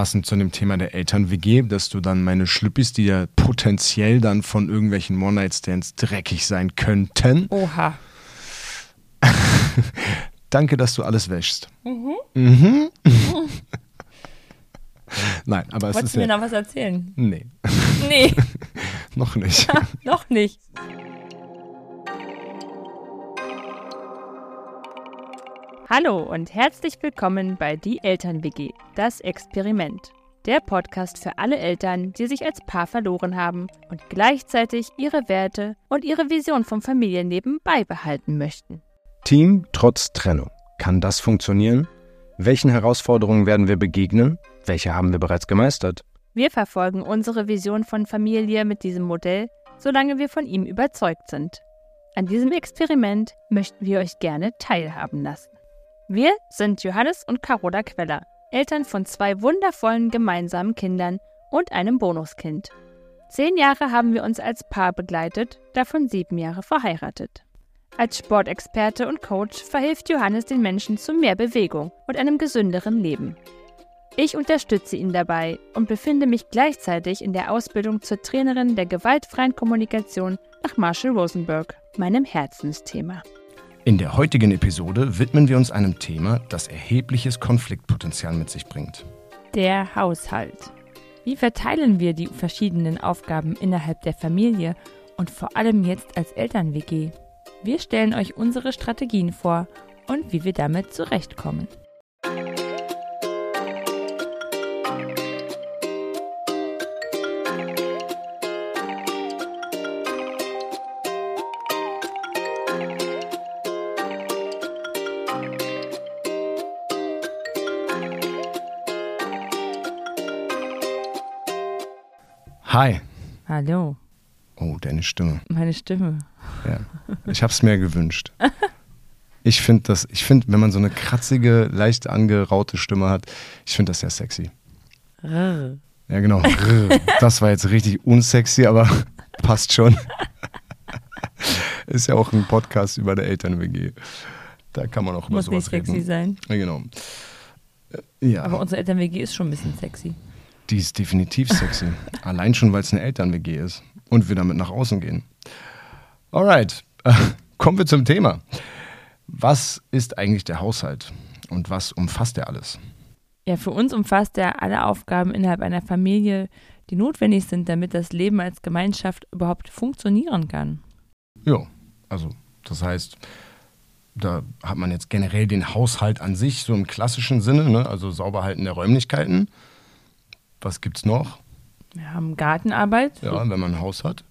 passend zu dem Thema der Eltern-WG, dass du dann meine Schlüppis, die ja potenziell dann von irgendwelchen One-Night-Stands dreckig sein könnten. Oha. Danke, dass du alles wäschst. Mhm. Mhm. Nein, aber es Wolltest ist du mir ja, noch was erzählen? Nee, Nee, noch nicht. noch nicht. Hallo und herzlich willkommen bei Die Eltern-WG, das Experiment. Der Podcast für alle Eltern, die sich als Paar verloren haben und gleichzeitig ihre Werte und ihre Vision vom Familienleben beibehalten möchten. Team trotz Trennung. Kann das funktionieren? Welchen Herausforderungen werden wir begegnen? Welche haben wir bereits gemeistert? Wir verfolgen unsere Vision von Familie mit diesem Modell, solange wir von ihm überzeugt sind. An diesem Experiment möchten wir euch gerne teilhaben lassen. Wir sind Johannes und Carola Queller, Eltern von zwei wundervollen gemeinsamen Kindern und einem Bonuskind. Zehn Jahre haben wir uns als Paar begleitet, davon sieben Jahre verheiratet. Als Sportexperte und Coach verhilft Johannes den Menschen zu mehr Bewegung und einem gesünderen Leben. Ich unterstütze ihn dabei und befinde mich gleichzeitig in der Ausbildung zur Trainerin der gewaltfreien Kommunikation nach Marshall Rosenberg, meinem Herzensthema. In der heutigen Episode widmen wir uns einem Thema, das erhebliches Konfliktpotenzial mit sich bringt. Der Haushalt. Wie verteilen wir die verschiedenen Aufgaben innerhalb der Familie und vor allem jetzt als Eltern-WG? Wir stellen euch unsere Strategien vor und wie wir damit zurechtkommen. Hi. Hallo, Oh, deine Stimme. meine Stimme. Ja. Ich habe es mir gewünscht. Ich finde das, ich finde, wenn man so eine kratzige, leicht angeraute Stimme hat, ich finde das sehr sexy. Rrr. Ja, genau. Rrr. Das war jetzt richtig unsexy, aber passt schon. Ist ja auch ein Podcast über der Eltern-WG. Da kann man auch über Muss nicht sowas sexy reden. sein. Ja, genau. Äh, Ja, Aber unsere Eltern-WG ist schon ein bisschen sexy. Die ist definitiv sexy. Allein schon, weil es eine Eltern-WG ist und wir damit nach außen gehen. Alright, kommen wir zum Thema. Was ist eigentlich der Haushalt und was umfasst er alles? Ja, für uns umfasst er alle Aufgaben innerhalb einer Familie, die notwendig sind, damit das Leben als Gemeinschaft überhaupt funktionieren kann. Ja, also das heißt, da hat man jetzt generell den Haushalt an sich, so im klassischen Sinne, ne? also Sauberhalten der Räumlichkeiten. Was gibt's noch? Wir haben Gartenarbeit, Ja, wenn man ein Haus hat.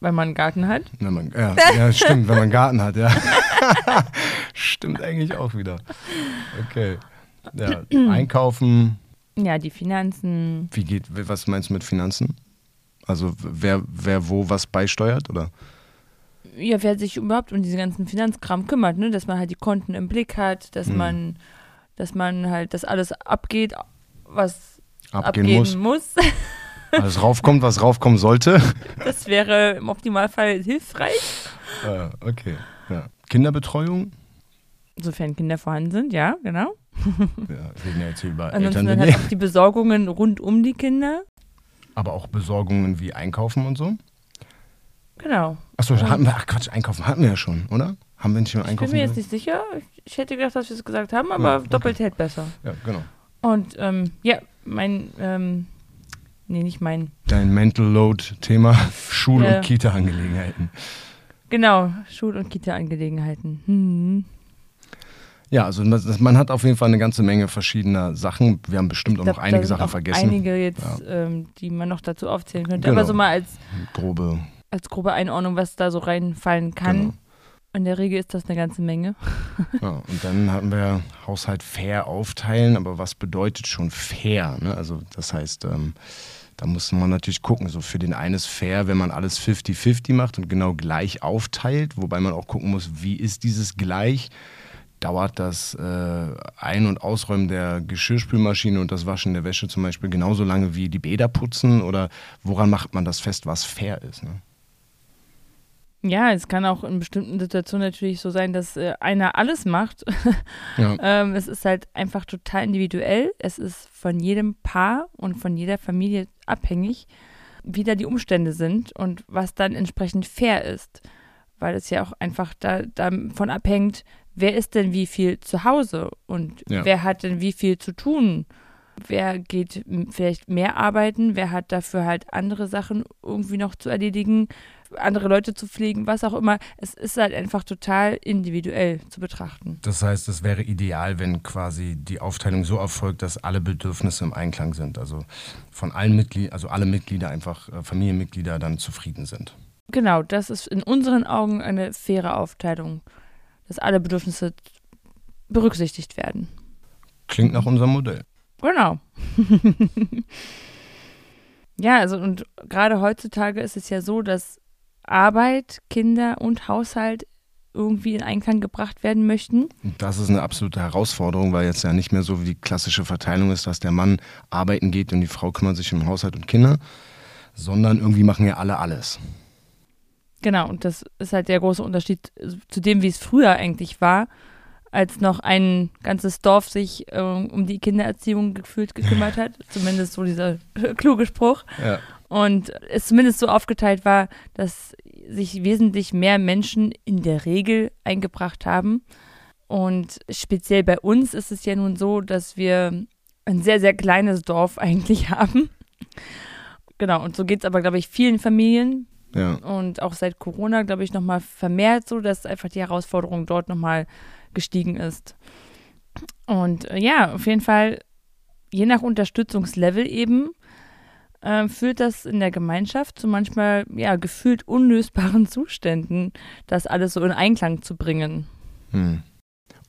weil man einen Garten hat. Wenn man, ja, ja, stimmt, wenn man einen Garten hat, ja. stimmt eigentlich auch wieder. Okay. Ja, einkaufen, Ja, die Finanzen. wie geht, was meinst du mit Finanzen? Also wer, wer wo was beisteuert, oder? Ja, wer sich überhaupt um diese ganzen Finanzkram kümmert, ne? Dass man halt die Konten im Blick hat, dass Mhm. man, dass man halt, dass alles abgeht, was Abgehen abgehen muss. muss. Alles raufkommt, was raufkommen sollte. Das wäre im Optimalfall hilfreich, Äh, okay. Ja. Kinderbetreuung? sofern Kinder vorhanden sind, ja, genau. Ja, reden ja jetzt hier über Ansonsten Eltern, dann halt auch die Besorgungen rund um die Kinder. aber auch Besorgungen wie Einkaufen und so. Genau. Achso, hatten wir, ach Quatsch, Einkaufen hatten wir ja schon, oder? Haben wir nicht mehr Ich bin Einkaufen? mir jetzt nicht sicher. Ich- Ich hätte gedacht, dass wir es gesagt haben, aber Ja, okay. doppelt hält besser. Ja, genau. Und ähm, ja, mein, ähm, nee, nicht mein, Dein Mental Load-Thema Schul- Ja. und Kita-Angelegenheiten. genau, Schul- und Kita-Angelegenheiten. Hm. Ja, also man, das- man hat auf jeden Fall eine ganze Menge verschiedener Sachen. Wir haben bestimmt auch Ich noch glaub, einige Sachen auch vergessen. Einige jetzt, ähm, die man noch dazu aufzählen könnte. Genau. Aber so mal als, Grobe. als grobe Einordnung, was da so reinfallen kann. Genau. In der Regel ist das eine ganze Menge. Ja, und dann hatten wir Haushalt fair aufteilen, aber was bedeutet schon fair? Ne? Also das heißt, ähm, da muss man natürlich gucken, so für den einen ist fair, wenn man alles 50-50 macht und genau gleich aufteilt, wobei man auch gucken muss, wie ist dieses gleich? Dauert das äh, Ein- und Ausräumen der Geschirrspülmaschine und das Waschen der Wäsche zum Beispiel genauso lange wie die Bäder putzen? Oder woran macht man das fest, was fair ist? Ne? Ja, es kann auch in bestimmten Situationen natürlich so sein, dass äh, einer alles macht. ja. ähm, es ist halt einfach total individuell. Es ist von jedem Paar und von jeder Familie abhängig, wie da die Umstände sind und was dann entsprechend fair ist. Weil es ja auch einfach da, davon abhängt, wer ist denn wie viel zu Hause und ja. wer hat denn wie viel zu tun wer geht vielleicht mehr arbeiten, wer hat dafür halt andere Sachen irgendwie noch zu erledigen, andere Leute zu pflegen, was auch immer. Es ist halt einfach total individuell zu betrachten. Das heißt, es wäre ideal, wenn quasi die Aufteilung so erfolgt, dass alle Bedürfnisse im Einklang sind. Also von allen Mitgliedern, also alle Mitglieder einfach, äh, Familienmitglieder dann zufrieden sind. Genau, das ist in unseren Augen eine faire Aufteilung, dass alle Bedürfnisse berücksichtigt werden. Klingt nach unserem Modell. Genau. ja, also und gerade heutzutage ist es ja so, dass Arbeit, Kinder und Haushalt irgendwie in Einklang gebracht werden möchten. Das ist eine absolute Herausforderung, weil jetzt ja nicht mehr so wie die klassische Verteilung ist, dass der Mann arbeiten geht und die Frau kümmert sich um Haushalt und Kinder, sondern irgendwie machen ja alle alles. Genau, und das ist halt der große Unterschied zu dem, wie es früher eigentlich war als noch ein ganzes Dorf sich äh, um die Kindererziehung gefühlt gekümmert hat. Zumindest so dieser kluge Spruch. Ja. Und es zumindest so aufgeteilt war, dass sich wesentlich mehr Menschen in der Regel eingebracht haben. Und speziell bei uns ist es ja nun so, dass wir ein sehr, sehr kleines Dorf eigentlich haben. Genau, und so geht es aber, glaube ich, vielen Familien. Ja. Und auch seit Corona, glaube ich, nochmal vermehrt so, dass einfach die Herausforderung dort nochmal gestiegen ist. Und äh, ja, auf jeden Fall, je nach Unterstützungslevel eben, äh, führt das in der Gemeinschaft zu manchmal ja gefühlt unlösbaren Zuständen, das alles so in Einklang zu bringen. Hm.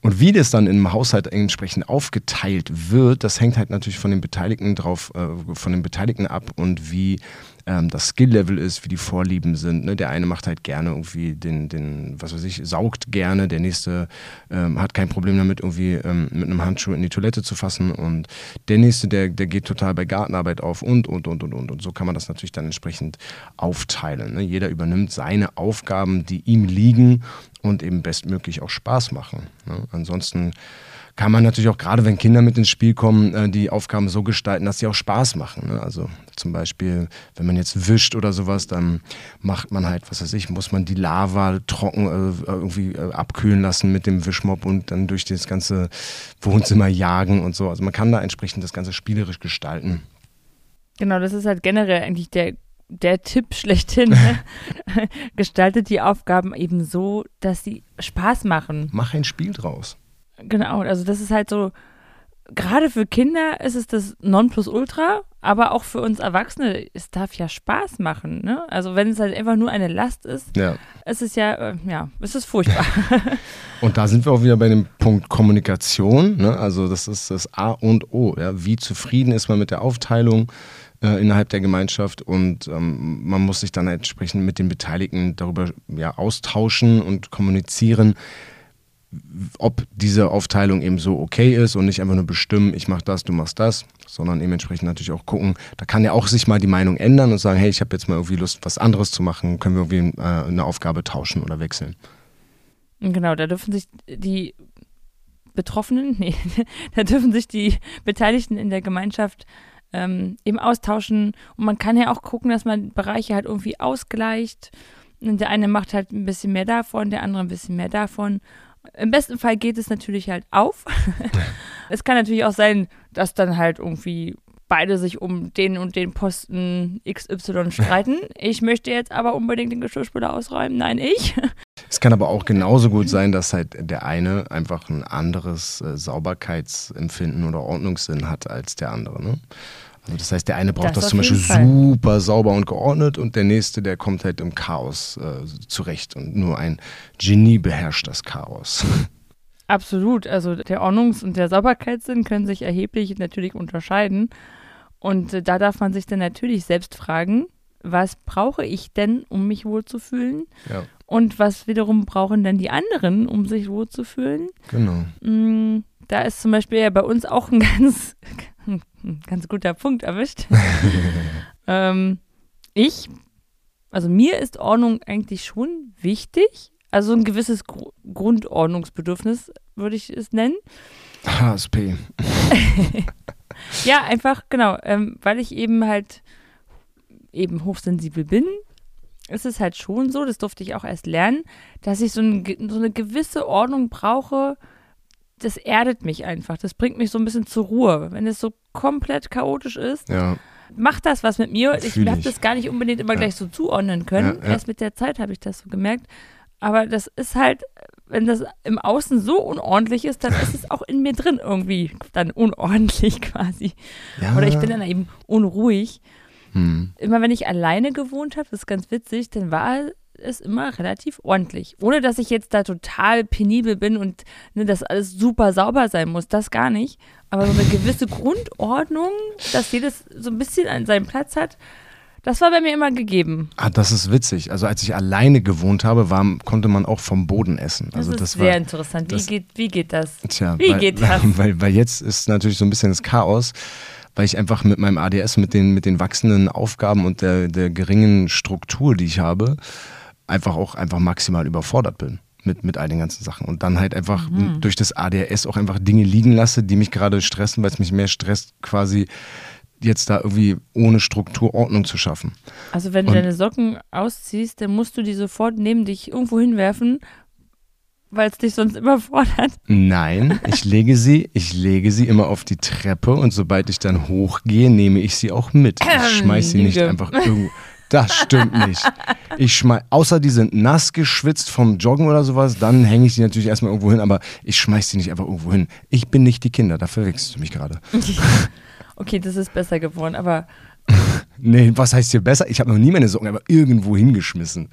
Und wie das dann im Haushalt entsprechend aufgeteilt wird, das hängt halt natürlich von den Beteiligten drauf, äh, von den Beteiligten ab und wie ähm, das Skill-Level ist, wie die Vorlieben sind. Ne? Der eine macht halt gerne irgendwie den, den, was weiß ich, saugt gerne, der nächste ähm, hat kein Problem damit, irgendwie ähm, mit einem Handschuh in die Toilette zu fassen und der nächste, der, der geht total bei Gartenarbeit auf und, und, und, und, und. Und so kann man das natürlich dann entsprechend aufteilen. Ne? Jeder übernimmt seine Aufgaben, die ihm liegen und eben bestmöglich auch Spaß machen. Ne? Ansonsten kann man natürlich auch gerade, wenn Kinder mit ins Spiel kommen, äh, die Aufgaben so gestalten, dass sie auch Spaß machen. Ne? Also zum Beispiel, wenn man jetzt wischt oder sowas, dann macht man halt, was weiß ich, muss man die Lava trocken äh, irgendwie äh, abkühlen lassen mit dem Wischmopp und dann durch das ganze Wohnzimmer jagen und so. Also man kann da entsprechend das Ganze spielerisch gestalten. Genau, das ist halt generell eigentlich der der Tipp schlechthin. Ne? Gestaltet die Aufgaben eben so, dass sie Spaß machen. Mach ein Spiel draus. Genau, also das ist halt so, gerade für Kinder ist es das Nonplusultra, aber auch für uns Erwachsene, es darf ja Spaß machen, ne? Also wenn es halt einfach nur eine Last ist, ja. es ist ja, äh, ja, es ist furchtbar. und da sind wir auch wieder bei dem Punkt Kommunikation, ne? Also das ist das A und O, ja? Wie zufrieden ist man mit der Aufteilung? Äh, innerhalb der Gemeinschaft und ähm, man muss sich dann entsprechend mit den Beteiligten darüber ja, austauschen und kommunizieren, ob diese Aufteilung eben so okay ist und nicht einfach nur bestimmen, ich mache das, du machst das, sondern eben entsprechend natürlich auch gucken, da kann ja auch sich mal die Meinung ändern und sagen, hey, ich habe jetzt mal irgendwie Lust, was anderes zu machen, können wir irgendwie äh, eine Aufgabe tauschen oder wechseln. Genau, da dürfen sich die Betroffenen, nee, da dürfen sich die Beteiligten in der Gemeinschaft ähm, eben austauschen und man kann ja auch gucken, dass man Bereiche halt irgendwie ausgleicht. Und der eine macht halt ein bisschen mehr davon, der andere ein bisschen mehr davon. Im besten Fall geht es natürlich halt auf. es kann natürlich auch sein, dass dann halt irgendwie beide sich um den und den Posten XY streiten. Ich möchte jetzt aber unbedingt den Geschirrspüler ausräumen. Nein, ich. Es kann aber auch genauso gut sein, dass halt der eine einfach ein anderes äh, Sauberkeitsempfinden oder Ordnungssinn hat als der andere. Ne? Also das heißt, der eine braucht das, das zum Beispiel Fall. super sauber und geordnet und der nächste, der kommt halt im Chaos äh, zurecht und nur ein Genie beherrscht das Chaos. Absolut. Also der Ordnungs- und der Sauberkeitssinn können sich erheblich natürlich unterscheiden. Und äh, da darf man sich dann natürlich selbst fragen, was brauche ich denn, um mich wohlzufühlen? Ja. Und was wiederum brauchen denn die anderen, um sich wohlzufühlen? Genau. Mm, da ist zum Beispiel ja bei uns auch ein ganz, ganz guter Punkt erwischt. ähm, ich also mir ist Ordnung eigentlich schon wichtig. Also ein gewisses Gru Grundordnungsbedürfnis würde ich es nennen. HSP. Ja, einfach, genau, ähm, weil ich eben halt eben hochsensibel bin, ist es halt schon so, das durfte ich auch erst lernen, dass ich so, ein, so eine gewisse Ordnung brauche. Das erdet mich einfach. Das bringt mich so ein bisschen zur Ruhe. Wenn es so komplett chaotisch ist, Ja. macht das was mit mir. Ich habe das gar nicht unbedingt immer Ja. gleich so zuordnen können. Ja. Erst mit der Zeit habe ich das so gemerkt. Aber das ist halt, wenn das im Außen so unordentlich ist, dann ist es auch in mir drin irgendwie dann unordentlich quasi. Oder ich bin dann eben unruhig. Hm. Immer wenn ich alleine gewohnt habe, das ist ganz witzig, dann war es immer relativ ordentlich. Ohne dass ich jetzt da total penibel bin und ne, dass alles super sauber sein muss, das gar nicht. Aber so eine gewisse Grundordnung, dass jedes so ein bisschen an seinem Platz hat, das war bei mir immer gegeben. Ah, das ist witzig. Also als ich alleine gewohnt habe, war, konnte man auch vom Boden essen. Das Also ist das sehr war, interessant. Wie das- geht, wie geht das? Tja, Wie weil, geht das? Weil, weil jetzt ist natürlich so ein bisschen das Chaos, weil ich einfach mit meinem ADS, mit den, mit den wachsenden Aufgaben und der, der geringen Struktur, die ich habe, einfach auch einfach maximal überfordert bin. Mit, mit all den ganzen Sachen. Und dann halt einfach Mhm. durch das ADHS auch einfach Dinge liegen lasse, die mich gerade stressen, weil es mich mehr stresst, quasi jetzt da irgendwie ohne Struktur Ordnung zu schaffen. Also wenn du Und- deine Socken ausziehst, dann musst du die sofort neben dich irgendwo hinwerfen, weil es dich sonst überfordert. Nein, ich lege sie, ich lege sie immer auf die Treppe und sobald ich dann hochgehe, nehme ich sie auch mit. Ich schmeiß sie nicht einfach irgendwo. Das stimmt nicht. Ich schmeiß, außer die sind nass geschwitzt vom Joggen oder sowas, dann hänge ich die natürlich erstmal irgendwo hin, aber ich schmeiß sie nicht einfach irgendwo hin. Ich bin nicht die Kinder, da verwechselst du mich gerade. Okay, das ist besser geworden, aber Nee, was heißt hier besser? Ich habe noch nie meine Socken einfach irgendwo hingeschmissen.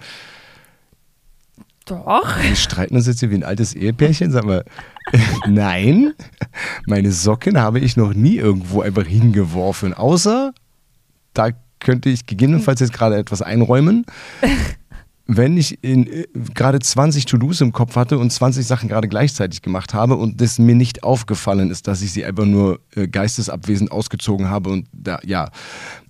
doch. Wir streiten uns jetzt hier wie ein altes Ehepärchen, sag mal. Nein, meine Socken habe ich noch nie irgendwo einfach hingeworfen, außer da könnte ich gegebenenfalls jetzt gerade etwas einräumen. Wenn ich in, äh, gerade 20 To-Dos im Kopf hatte und 20 Sachen gerade gleichzeitig gemacht habe und das mir nicht aufgefallen ist, dass ich sie einfach nur äh, geistesabwesend ausgezogen habe und da, ja.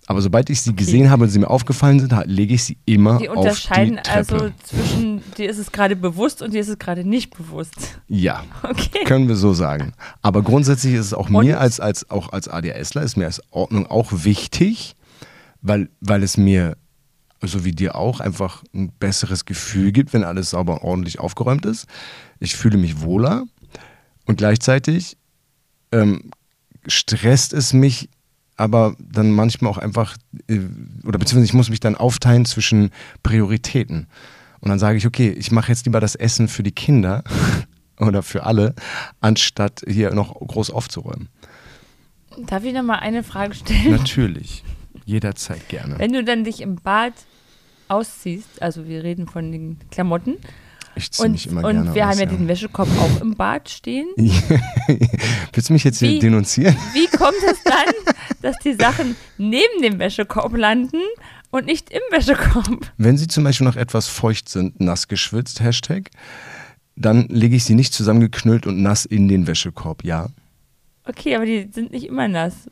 Aber sobald ich sie gesehen habe und sie mir aufgefallen sind, lege ich sie immer Die auf unterscheiden die Treppe. also zwischen, dir ist es gerade bewusst und dir ist es gerade nicht bewusst. ja. Okay. Können wir so sagen. Aber grundsätzlich ist es auch Und? mir als, als, auch als ADHSler, ist mir als Ordnung auch wichtig, weil, weil es mir, so wie dir auch, einfach ein besseres Gefühl gibt, wenn alles sauber und ordentlich aufgeräumt ist. Ich fühle mich wohler und gleichzeitig ähm, stresst es mich aber dann manchmal auch einfach, äh, oder beziehungsweise ich muss mich dann aufteilen zwischen Prioritäten. Und dann sage ich, okay, ich mache jetzt lieber das Essen für die Kinder oder für alle, anstatt hier noch groß aufzuräumen. Darf ich noch mal eine Frage stellen? Natürlich. Jederzeit gerne. Wenn du dann dich im Bad ausziehst, also wir reden von den Klamotten, Ich ziehe und, mich immer und gerne wir aus, haben ja ja. den Wäschekorb auch im Bad stehen. Willst du mich jetzt hier Wie? denunzieren? Wie kommt es dann, dass die Sachen neben dem Wäschekorb landen und nicht im Wäschekorb? Wenn sie zum Beispiel noch etwas feucht sind, nass geschwitzt, Hashtag, dann lege ich sie nicht zusammengeknüllt und nass in den Wäschekorb, ja. Okay, aber die sind nicht immer nass.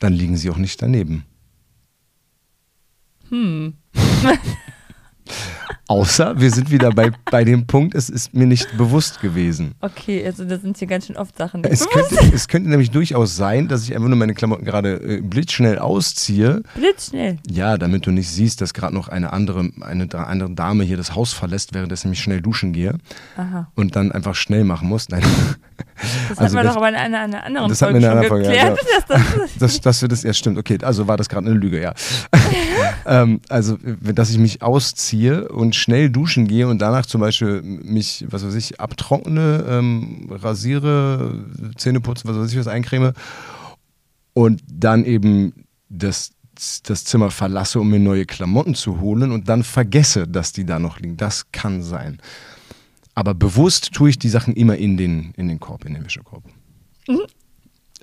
Dann liegen sie auch nicht daneben. Hm. Außer wir sind wieder bei, bei dem Punkt, es ist mir nicht bewusst gewesen. Okay, also da sind hier ganz schön oft Sachen. die Es könnte, es könnte nämlich durchaus sein, dass ich einfach nur meine Klamotten gerade äh, blitzschnell ausziehe. Blitzschnell. Ja, damit du nicht siehst, dass gerade noch eine andere, eine andere Dame hier das Haus verlässt, währenddessen ich schnell duschen gehe Aha. und dann einfach schnell machen muss. Nein, Das Also hatten wir das- doch aber in einer, einer anderen das hatten wir Folge in einer Folge, ja, geklärt. dass das, dass, dass wir das, ja stimmt, okay, also war das gerade eine Lüge, ja. ähm, also, dass ich mich ausziehe und schnell duschen gehe und danach zum Beispiel mich, was weiß ich, abtrockne, ähm, rasiere, Zähne putze, was weiß ich, was eincreme und dann eben das, das Zimmer verlasse, um mir neue Klamotten zu holen und dann vergesse, dass die da noch liegen. Das kann sein. Aber bewusst tue ich die Sachen immer in den, in den Korb, in den Wäschekorb.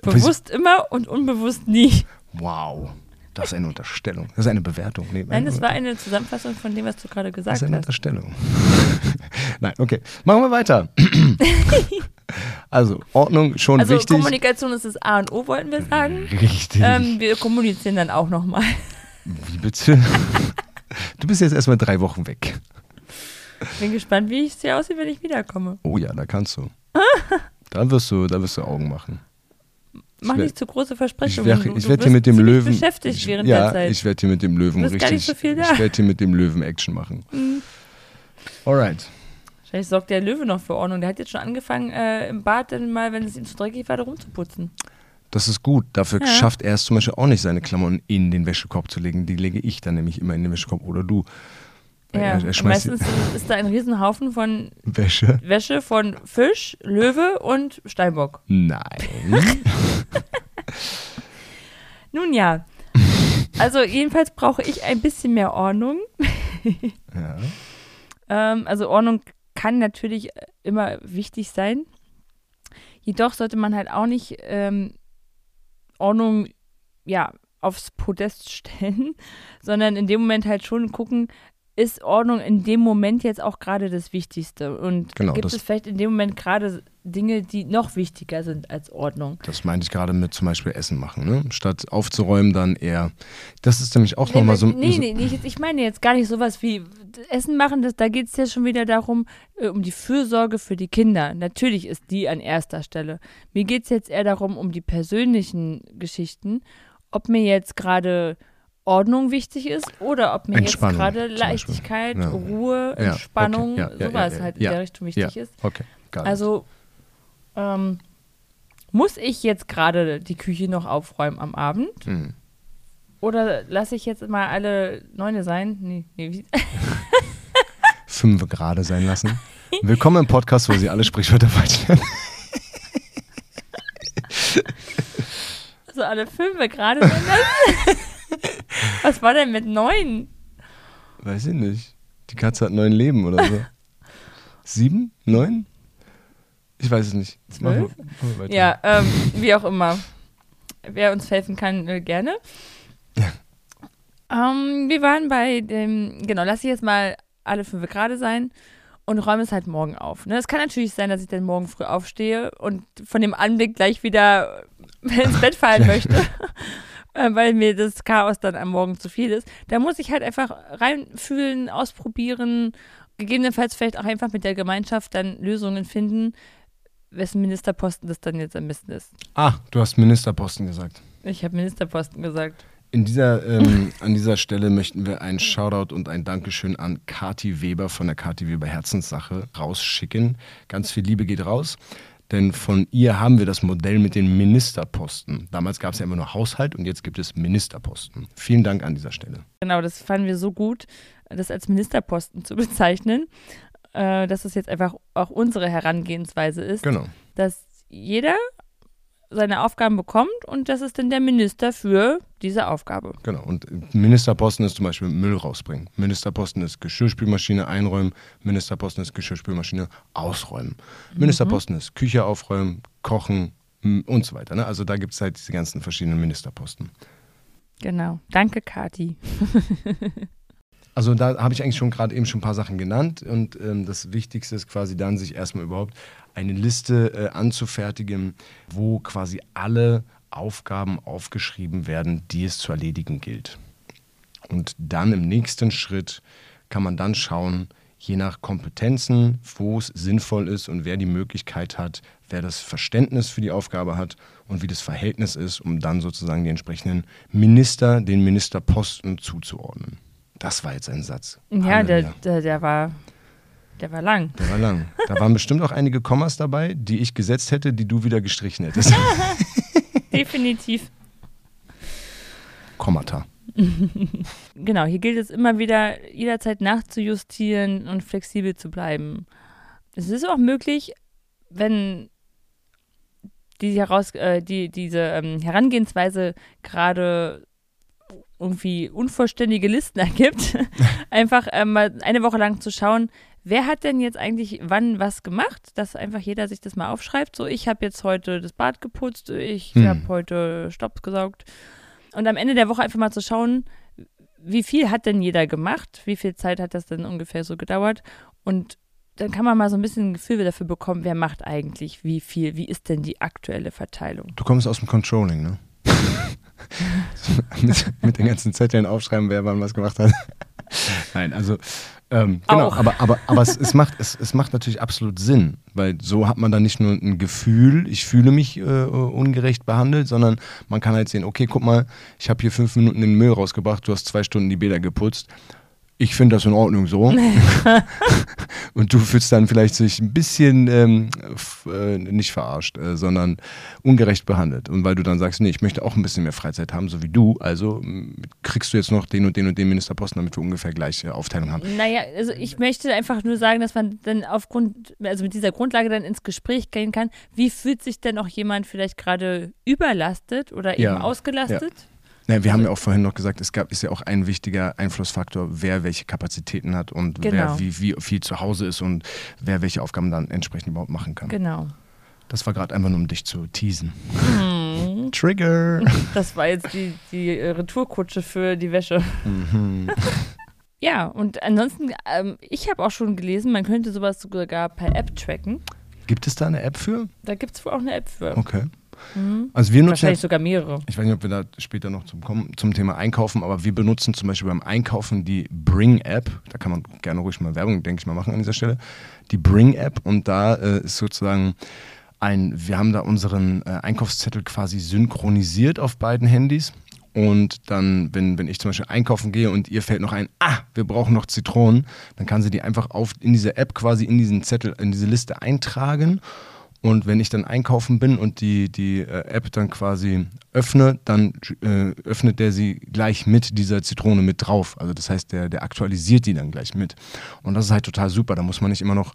bewusst immer und unbewusst nie. Wow, das ist eine Unterstellung. Das ist eine Bewertung. Nee, Nein, das war eine Zusammenfassung von dem, was du gerade das gesagt ist eine hast. Unterstellung. Nein, okay. Machen wir weiter. also, Ordnung schon Also wichtig. Kommunikation ist das A und O, wollten wir sagen. Richtig. Ähm, wir kommunizieren dann auch nochmal. Wie bitte? Du bist jetzt erstmal drei Wochen weg. Bin gespannt, wie es hier aussieht, wenn ich wiederkomme. Oh ja, da kannst du. da wirst du, da wirst du Augen machen. Mach wär- nicht zu große Ich, Versprechungen. wär, Du- ich werde hier mit dem Löwen. beschäftigt ich, während ja, der Zeit. ich werde hier mit dem Löwen richtig. so viel da. Ich werde hier mit dem Löwen Action machen. Mhm. Alright. Vielleicht sorgt der Löwe noch für Ordnung. Der hat jetzt schon angefangen, äh, im Bad dann mal, wenn es ihm zu dreckig war, da rumzuputzen. Das ist gut. Dafür Ja. schafft er es zum Beispiel auch nicht, seine Klamotten in den Wäschekorb zu legen. Die lege ich dann nämlich immer in den Wäschekorb oder du. Ja, er, er meistens ist da ein Riesenhaufen von Wäsche. Wäsche von Fisch, Löwe und Steinbock. Nein. Nun ja. Also jedenfalls brauche ich ein bisschen mehr Ordnung. ja. Ähm, also Ordnung kann natürlich äh, immer wichtig sein. Jedoch sollte man halt auch nicht ähm, Ordnung ja aufs Podest stellen, sondern in dem Moment halt schon gucken, ist Ordnung in dem Moment jetzt auch gerade das Wichtigste? Und Genau, gibt das- es vielleicht in dem Moment gerade Dinge, die noch wichtiger sind als Ordnung? Das meinte ich gerade mit zum Beispiel Essen machen. Ne? Statt aufzuräumen, dann eher. Das ist nämlich auch nochmal so. nee, so nee, nee, ich- ich meine jetzt gar nicht sowas wie Essen machen, das, da geht es ja schon wieder darum, äh, um die Fürsorge für die Kinder. Natürlich ist die an erster Stelle. Mir geht es jetzt eher darum, um die persönlichen Geschichten, ob mir jetzt gerade Ordnung wichtig ist oder ob mir jetzt gerade. Leichtigkeit, Ja. Ruhe, Ja, Entspannung, okay. Ja, sowas ja, ja, halt in der Richtung wichtig ist. Okay, Also ähm, muss ich jetzt gerade die Küche noch aufräumen am Abend? Hm. Oder lasse ich jetzt mal alle Neune sein? Nee, nee, wie, Fünf gerade sein lassen. Willkommen im Podcast, wo Sie alle Sprichwörter falsch lernen. also alle fünf gerade sein lassen? Was war denn mit neun? Weiß ich nicht. Die Katze hat neun Leben oder so. Sieben? Neun? Ich weiß es nicht. Zwölf? Ja, ähm, wie auch immer. Wer uns helfen kann, äh, gerne. Ähm, wir waren bei dem, genau, lass ich jetzt mal alle fünf gerade sein und räume es halt morgen auf. Ne? Es kann natürlich sein, dass ich dann morgen früh aufstehe und von dem Anblick gleich wieder ins Bett fallen möchte, äh, weil mir das Chaos dann am Morgen zu viel ist. Da muss ich halt einfach reinfühlen, ausprobieren, gegebenenfalls vielleicht auch einfach mit der Gemeinschaft dann Lösungen finden, wessen Ministerposten das dann jetzt am besten ist. Ah, du hast Ministerposten gesagt. Ich habe Ministerposten gesagt. In dieser, ähm, an dieser Stelle möchten wir einen Shoutout und ein Dankeschön an Kati Weber von der Kati Weber Herzenssache rausschicken. Ganz viel Liebe geht raus, denn von ihr haben wir das Modell mit den Ministerposten. Damals gab es ja immer nur Haushalt und jetzt gibt es Ministerposten. Vielen Dank an dieser Stelle. Genau, das fanden wir so gut, das als Ministerposten zu bezeichnen, äh, dass es jetzt einfach auch unsere Herangehensweise ist, Genau. dass jeder seine Aufgaben bekommt und das ist dann der Minister für diese Aufgabe. Genau. Und Ministerposten ist zum Beispiel Müll rausbringen. Ministerposten ist Geschirrspülmaschine einräumen. Ministerposten ist Geschirrspülmaschine ausräumen. Ministerposten ist Küche aufräumen, kochen und so weiter. Ne? Also da gibt es halt diese ganzen verschiedenen Ministerposten. Genau. Danke, Kati. Also da habe ich eigentlich schon gerade eben schon ein paar Sachen genannt und ähm, das Wichtigste ist quasi dann, sich erstmal überhaupt eine Liste äh, anzufertigen, wo quasi alle Aufgaben aufgeschrieben werden, die es zu erledigen gilt. Und dann im nächsten Schritt kann man dann schauen, je nach Kompetenzen, wo es sinnvoll ist und wer die Möglichkeit hat, wer das Verständnis für die Aufgabe hat und wie das Verhältnis ist, um dann sozusagen die entsprechenden Minister, den Ministerposten zuzuordnen. Das war jetzt ein Satz. Ja, der, der, der war der war lang. Der war lang. Da waren bestimmt auch einige Kommas dabei, die ich gesetzt hätte, die du wieder gestrichen hättest. Definitiv. Kommata. Genau, hier gilt es immer wieder, jederzeit nachzujustieren und flexibel zu bleiben. Es ist auch möglich, wenn die heraus, äh, die, diese ähm, Herangehensweise gerade irgendwie unvollständige Listen ergibt, einfach ähm, mal eine Woche lang zu schauen, wer hat denn jetzt eigentlich wann was gemacht, dass einfach jeder sich das mal aufschreibt. So, ich habe jetzt heute das Bad geputzt, ich Hm. habe heute Stopp gesaugt. Und am Ende der Woche einfach mal zu schauen, wie viel hat denn jeder gemacht? Wie viel Zeit hat das denn ungefähr so gedauert? Und dann kann man mal so ein bisschen ein Gefühl dafür bekommen, wer macht eigentlich wie viel, wie ist denn die aktuelle Verteilung? Du kommst aus dem Controlling, ne? mit, mit den ganzen Zetteln aufschreiben, wer wann was gemacht hat. Nein, also ähm, genau, Auch. aber, aber, aber es, es, macht, es, es macht natürlich absolut Sinn, weil so hat man dann nicht nur ein Gefühl, ich fühle mich äh, ungerecht behandelt, sondern man kann halt sehen, okay, guck mal, ich habe hier fünf Minuten den Müll rausgebracht, du hast zwei Stunden die Bäder geputzt. Ich finde das in Ordnung so. Und du fühlst dann vielleicht sich ein bisschen ähm, äh, nicht verarscht, äh, sondern ungerecht behandelt. Und weil du dann sagst, nee, ich möchte auch ein bisschen mehr Freizeit haben, so wie du, also kriegst du jetzt noch den und den und den Ministerposten, damit wir ungefähr gleiche Aufteilung haben. Naja, also ich möchte einfach nur sagen, dass man dann aufgrund, also mit dieser Grundlage dann ins Gespräch gehen kann, wie fühlt sich denn auch jemand vielleicht gerade überlastet oder eben Ja, ausgelastet? Ja, wir haben ja auch vorhin noch gesagt, es gab, ist ja auch ein wichtiger Einflussfaktor, wer welche Kapazitäten hat und Genau. wer wie, wie viel zu Hause ist und wer welche Aufgaben dann entsprechend überhaupt machen kann. Genau. Das war gerade einfach nur, um dich zu teasen. Mhm. Trigger! Das war jetzt die, die äh, Retourkutsche für die Wäsche. mhm. Ja, und ansonsten, ähm, ich habe auch schon gelesen, man könnte sowas sogar per App tracken. Gibt es da eine App für? Da gibt es wohl auch eine App für. Okay. Mhm. Also wir nutzen Wahrscheinlich jetzt, sogar mehrere. ich weiß nicht, ob wir da später noch zum, kommen, zum Thema Einkaufen, aber wir benutzen zum Beispiel beim Einkaufen die Bring-App. Da kann man gerne ruhig mal Werbung, denke ich mal, machen an dieser Stelle. Die Bring-App und da äh, ist sozusagen ein, wir haben da unseren äh, Einkaufszettel quasi synchronisiert auf beiden Handys. Und dann, wenn, wenn ich zum Beispiel einkaufen gehe und ihr fällt noch ein, ah, wir brauchen noch Zitronen, dann kann sie die einfach auf, in diese App quasi in diesen Zettel, in diese Liste eintragen. Und wenn ich dann einkaufen bin und die, die äh, App dann quasi öffne, dann äh, öffnet der sie gleich mit dieser Zitrone mit drauf. Also das heißt, der, der aktualisiert die dann gleich mit. Und das ist halt total super. Da muss man nicht immer noch.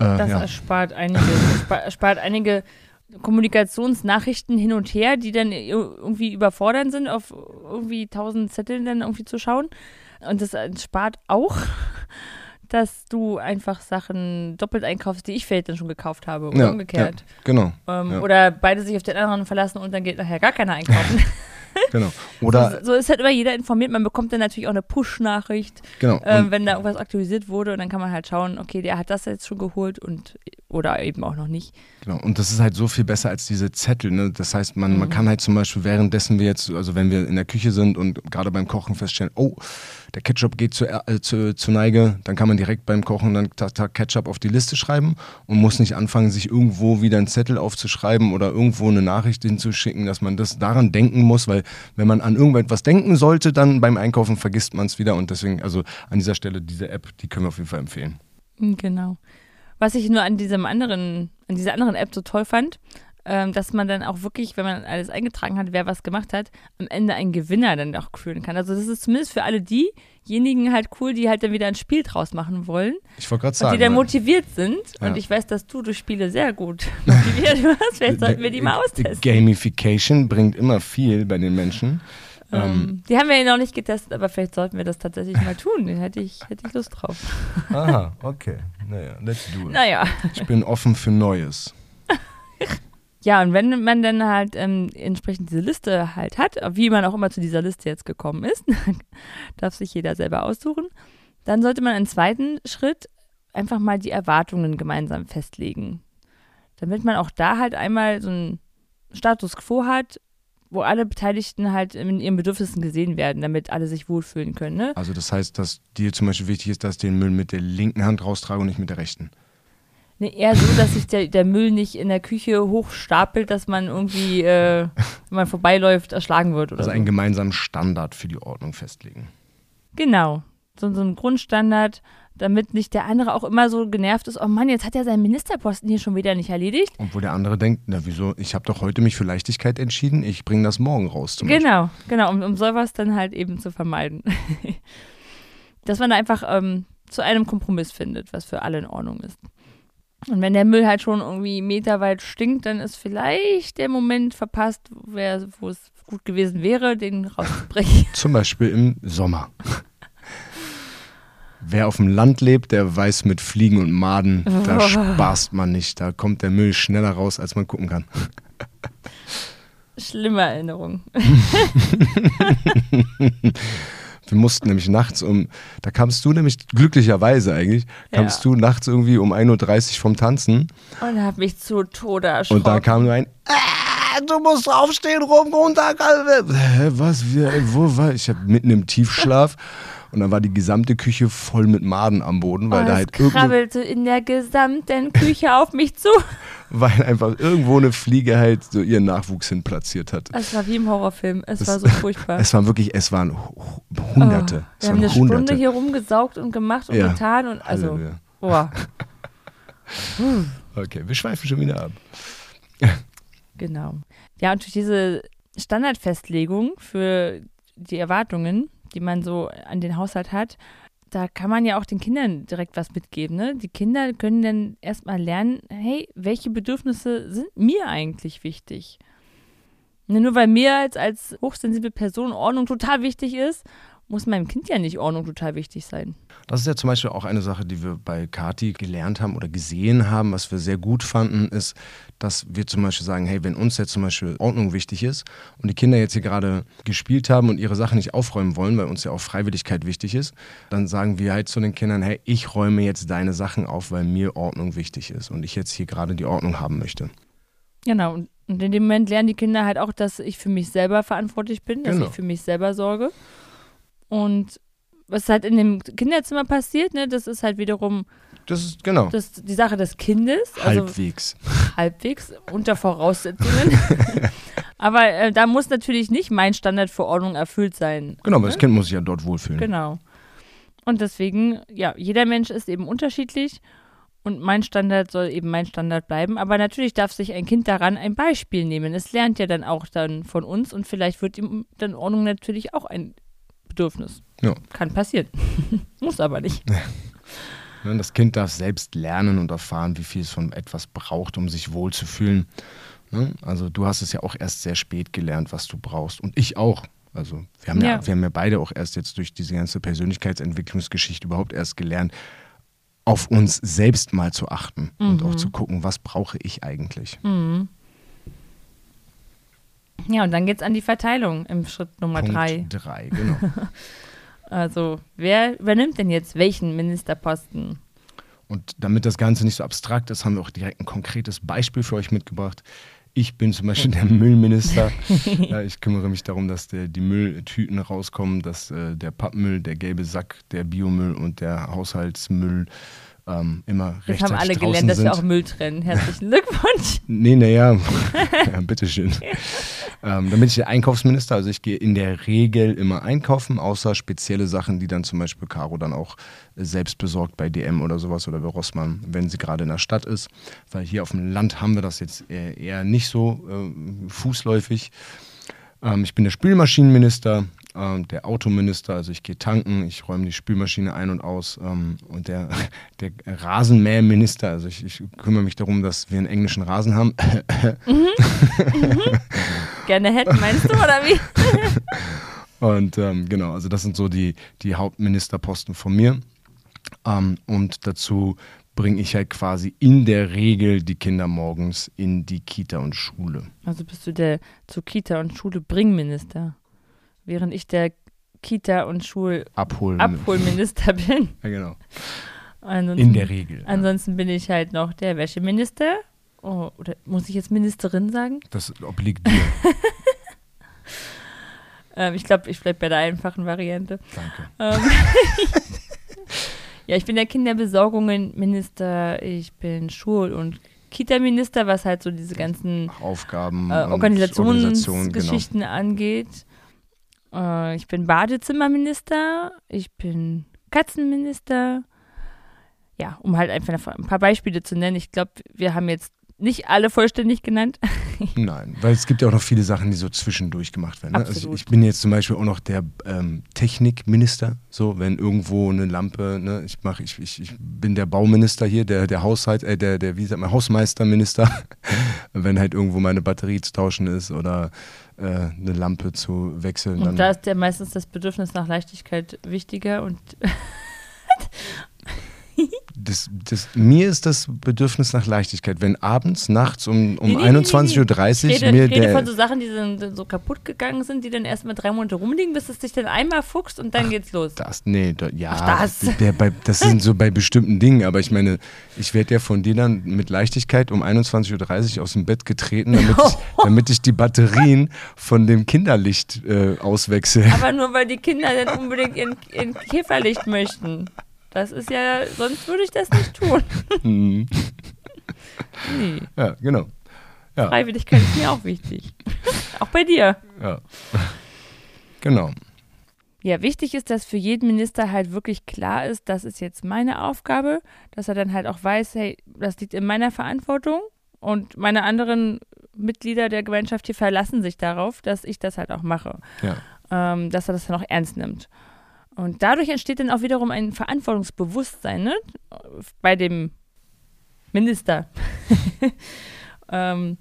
Äh, Das ja. erspart einige, erspart, einige Kommunikationsnachrichten hin und her, die dann irgendwie überfordernd sind, auf irgendwie tausend Zetteln dann irgendwie zu schauen. Und das erspart auch, dass du einfach Sachen doppelt einkaufst, die ich vielleicht dann schon gekauft habe oder Ja, umgekehrt. Genau, Ähm, ja. Oder beide sich auf den anderen verlassen und dann geht nachher gar keiner einkaufen. genau. Oder, so, so ist halt immer jeder informiert. Man bekommt dann natürlich auch eine Push-Nachricht, genau. ähm, wenn da irgendwas aktualisiert wurde und dann kann man halt schauen, okay, der hat das jetzt schon geholt und oder eben auch noch nicht. genau. und das ist halt so viel besser als diese Zettel. Ne? Das heißt, man, Mhm. man kann halt zum Beispiel währenddessen wir jetzt, also wenn wir in der Küche sind und gerade beim Kochen feststellen, oh, der Ketchup geht zu, äh, zu, zu Neige, dann kann man direkt beim Kochen dann Tag, Tag Ketchup auf die Liste schreiben und muss nicht anfangen, sich irgendwo wieder einen Zettel aufzuschreiben oder irgendwo eine Nachricht hinzuschicken, dass man das daran denken muss, weil wenn man an irgendetwas denken sollte, dann beim Einkaufen vergisst man es wieder und deswegen, also an dieser Stelle diese App, die können wir auf jeden Fall empfehlen. Genau. Was ich nur an diesem anderen, an dieser anderen App so toll fand, ähm, dass man dann auch wirklich, wenn man alles eingetragen hat, wer was gemacht hat, am Ende einen Gewinner dann auch kühlen kann. Also das ist zumindest für alle diejenigen halt cool, die halt dann wieder ein Spiel draus machen wollen Ich wollte gerade sagen. die dann weil- motiviert sind. Ja. Und ich weiß, dass du durch Spiele sehr gut motiviert wirst. Vielleicht sollten wir die mal austesten. Gamification bringt immer viel bei den Menschen. Ähm, Ähm, die haben wir ja noch nicht getestet, aber vielleicht sollten wir das tatsächlich mal tun. Da hätte ich, hätte ich Lust drauf. aha, okay. Naja, let's do it. Naja. Ich bin offen für Neues. Ja, und wenn man dann halt ähm, entsprechend diese Liste halt hat, wie man auch immer zu dieser Liste jetzt gekommen ist, darf sich jeder selber aussuchen, dann sollte man im zweiten Schritt einfach mal die Erwartungen gemeinsam festlegen. Damit man auch da halt einmal so einen Status quo hat, wo alle Beteiligten halt in ihren Bedürfnissen gesehen werden, damit alle sich wohlfühlen können. Ne? Also das heißt, dass dir zum Beispiel wichtig ist, dass ich den Müll mit der linken Hand raustrage und nicht mit der rechten. Ne, eher so, dass sich der, der Müll nicht in der Küche hochstapelt, dass man irgendwie, äh, wenn man vorbeiläuft, erschlagen wird oder Also so. einen gemeinsamen Standard für die Ordnung festlegen. Genau. So, so ein Grundstandard, damit nicht der andere auch immer so genervt ist, oh Mann, jetzt hat er seinen Ministerposten hier schon wieder nicht erledigt. Obwohl der andere denkt, na wieso, ich habe doch heute mich für Leichtigkeit entschieden, ich bringe das morgen raus zum Beispiel. Genau, genau, um, um sowas dann halt eben zu vermeiden. Dass man da einfach ähm, zu einem Kompromiss findet, was für alle in Ordnung ist. Und wenn der Müll halt schon irgendwie meterweit stinkt, dann ist vielleicht der Moment verpasst, wo es gut gewesen wäre, den rauszubrechen. Zum Beispiel im Sommer. Wer auf dem Land lebt, der weiß mit Fliegen und Maden, da spaßt man nicht. Da kommt der Müll schneller raus, als man gucken kann. Schlimme Erinnerung. Wir mussten nämlich nachts um, da kamst du nämlich glücklicherweise eigentlich, kamst Ja. du nachts irgendwie um 1.30 Uhr vom Tanzen Und hab mich zu Tode erschrocken. und da kam nur ein "Ah!" du musst aufstehen, rum, runter. Hä, was? Wo war ich? Ich hab mitten im Tiefschlaf. Und dann war die gesamte Küche voll mit Maden am Boden, weil oh, da es halt krabbelte in der gesamten Küche auf mich zu. weil einfach irgendwo eine Fliege halt so ihren Nachwuchs hin platziert hat. Es war wie im Horrorfilm. Es war so furchtbar. Es waren wirklich, es waren Hunderte. Oh, wir haben eine Hunderte. Stunde hier rumgesaugt und gemacht und Ja. getan und also. Halleluja. Boah, Okay, wir schweifen schon wieder ab. genau. Ja, und durch diese Standardfestlegung für die Erwartungen, die man so an den Haushalt hat, da kann man ja auch den Kindern direkt was mitgeben. Ne? Die Kinder können dann erstmal lernen, hey, welche Bedürfnisse sind mir eigentlich wichtig? Ne, Nur weil mir als, als hochsensible Person Ordnung total wichtig ist, muss meinem Kind ja nicht Ordnung total wichtig sein. Das ist ja zum Beispiel auch eine Sache, die wir bei Kati gelernt haben oder gesehen haben, was wir sehr gut fanden, ist, dass wir zum Beispiel sagen, hey, wenn uns jetzt zum Beispiel Ordnung wichtig ist und die Kinder jetzt hier gerade gespielt haben und ihre Sachen nicht aufräumen wollen, weil uns ja auch Freiwilligkeit wichtig ist, dann sagen wir halt zu den Kindern, hey, ich räume jetzt deine Sachen auf, weil mir Ordnung wichtig ist und ich jetzt hier gerade die Ordnung haben möchte. Genau, und in dem Moment lernen die Kinder halt auch, dass ich für mich selber verantwortlich bin, dass Genau. ich für mich selber sorge. Und was halt in dem Kinderzimmer passiert, ne, das ist halt wiederum Das ist genau. das, die Sache des Kindes, also Halbwegs. halbwegs unter Voraussetzungen. Aber äh, da muss natürlich nicht mein Standard für Ordnung erfüllt sein. Genau, weil das Kind muss sich ja dort wohlfühlen. Genau. Und deswegen, ja, jeder Mensch ist eben unterschiedlich und mein Standard soll eben mein Standard bleiben. Aber natürlich darf sich ein Kind daran ein Beispiel nehmen. Es lernt ja dann auch dann von uns und vielleicht wird ihm dann Ordnung natürlich auch ein Bedürfnis. Ja. Kann passieren. Muss aber nicht. Ne, Das Kind darf selbst lernen und erfahren, wie viel es von etwas braucht, um sich wohlzufühlen. Ne? Also du hast es ja auch erst sehr spät gelernt, was du brauchst. Und ich auch. Also wir haben ja. Ja. wir haben ja beide auch erst jetzt durch diese ganze Persönlichkeitsentwicklungsgeschichte überhaupt erst gelernt, auf uns selbst mal zu achten und auch zu gucken, was brauche ich eigentlich. Ja, und dann geht's an die Verteilung im Schritt Nummer Punkt drei. drei, genau. Also, wer übernimmt denn jetzt welchen Ministerposten? Und damit das Ganze nicht so abstrakt ist, haben wir auch direkt ein konkretes Beispiel für euch mitgebracht. Ich bin zum Beispiel der Müllminister. ich kümmere mich darum, dass der, die Mülltüten rauskommen, dass äh, der Pappmüll, der gelbe Sack, der Biomüll und der Haushaltsmüll ähm, immer rechtzeitig haben alle gelernt, dass sind. wir auch Müll trennen. Herzlichen Glückwunsch. Nee, naja, ja, bitteschön. Ähm, dann bin ich der Einkaufsminister, also ich gehe in der Regel immer einkaufen, außer spezielle Sachen, die dann zum Beispiel Caro dann auch äh, selbst besorgt bei DM oder sowas oder bei Rossmann, wenn sie gerade in der Stadt ist. Weil hier auf dem Land haben wir das jetzt eher, eher nicht so äh, fußläufig. Ähm, ich bin der Spülmaschinenminister, ähm, der Autominister, also ich gehe tanken, ich räume die Spülmaschine ein und aus ähm, und der, der Rasenmäherminister, also ich, ich kümmere mich darum, dass wir einen englischen Rasen haben. Gerne hätten, meinst du, oder wie? Und ähm, genau, also das sind so die, die Hauptministerposten von mir. Ähm, und dazu bringe ich halt quasi in der Regel die Kinder morgens in die Kita und Schule. Also bist du der zu Kita und Schule Bringminister, während ich der Kita und Schul Abholen. Abholminister bin. Ja, genau. Ansonsten, In der Regel. Ja. ansonsten bin ich halt noch der Wäscheminister. Oh, oder muss ich jetzt Ministerin sagen? Das obliegt dir. Ähm, ich glaube, ich bleibe bei der einfachen Variante. Danke. Ähm, ja, ich bin der Kinderbesorgungen-Minister, ich bin Schul- und Kita-Minister, was halt so diese ganzen Aufgaben. äh, Organisationsgeschichten angeht. Äh, ich bin Badezimmerminister, ich bin Katzenminister. Ja, um halt einfach ein paar Beispiele zu nennen. Ich glaube, wir haben jetzt nicht alle vollständig genannt. Nein, weil es gibt ja auch noch viele Sachen, die so zwischendurch gemacht werden. Ne? Also ich bin jetzt zum Beispiel auch noch der ähm, Technikminister. So, wenn irgendwo eine Lampe, ne, ich mache, ich, ich, ich bin der Bauminister hier, der, der Haushalt, äh, der, der, wie sagt man, Hausmeisterminister, wenn halt irgendwo meine Batterie zu tauschen ist oder äh, eine Lampe zu wechseln. Und Dann, da ist ja meistens das Bedürfnis nach Leichtigkeit wichtiger und das, das, mir ist das Bedürfnis nach Leichtigkeit, wenn abends, nachts um, um Nee, nee, nee, 21.30 Uhr Ich rede, mir ich rede der. von so Sachen, die sind so kaputt gegangen sind, die dann erstmal drei Monate rumliegen, bis es sich dann einmal fuchst und dann geht's los. Das, nee, da, ja, Ach, das. Der, bei, das sind so bei bestimmten Dingen, aber ich meine, ich werde ja von dir dann mit Leichtigkeit um 21.30 Uhr aus dem Bett getreten, damit ich, damit ich die Batterien von dem Kinderlicht äh, auswechsle. Aber nur weil die Kinder dann unbedingt in, in Käferlicht möchten. Das ist ja, sonst würde ich das nicht tun. Mhm. Nee. ja, genau. Ja, Freiwilligkeit ist mir auch wichtig. auch bei dir. ja. Genau. Ja, wichtig ist, dass für jeden Minister halt wirklich klar ist, das ist jetzt meine Aufgabe, dass er dann halt auch weiß, hey, das liegt in meiner Verantwortung und meine anderen Mitglieder der Gemeinschaft hier verlassen sich darauf, dass ich das halt auch mache, Ja. ähm, dass er das dann auch ernst nimmt. Und dadurch entsteht dann auch wiederum ein Verantwortungsbewusstsein ne? bei dem Minister. ähm,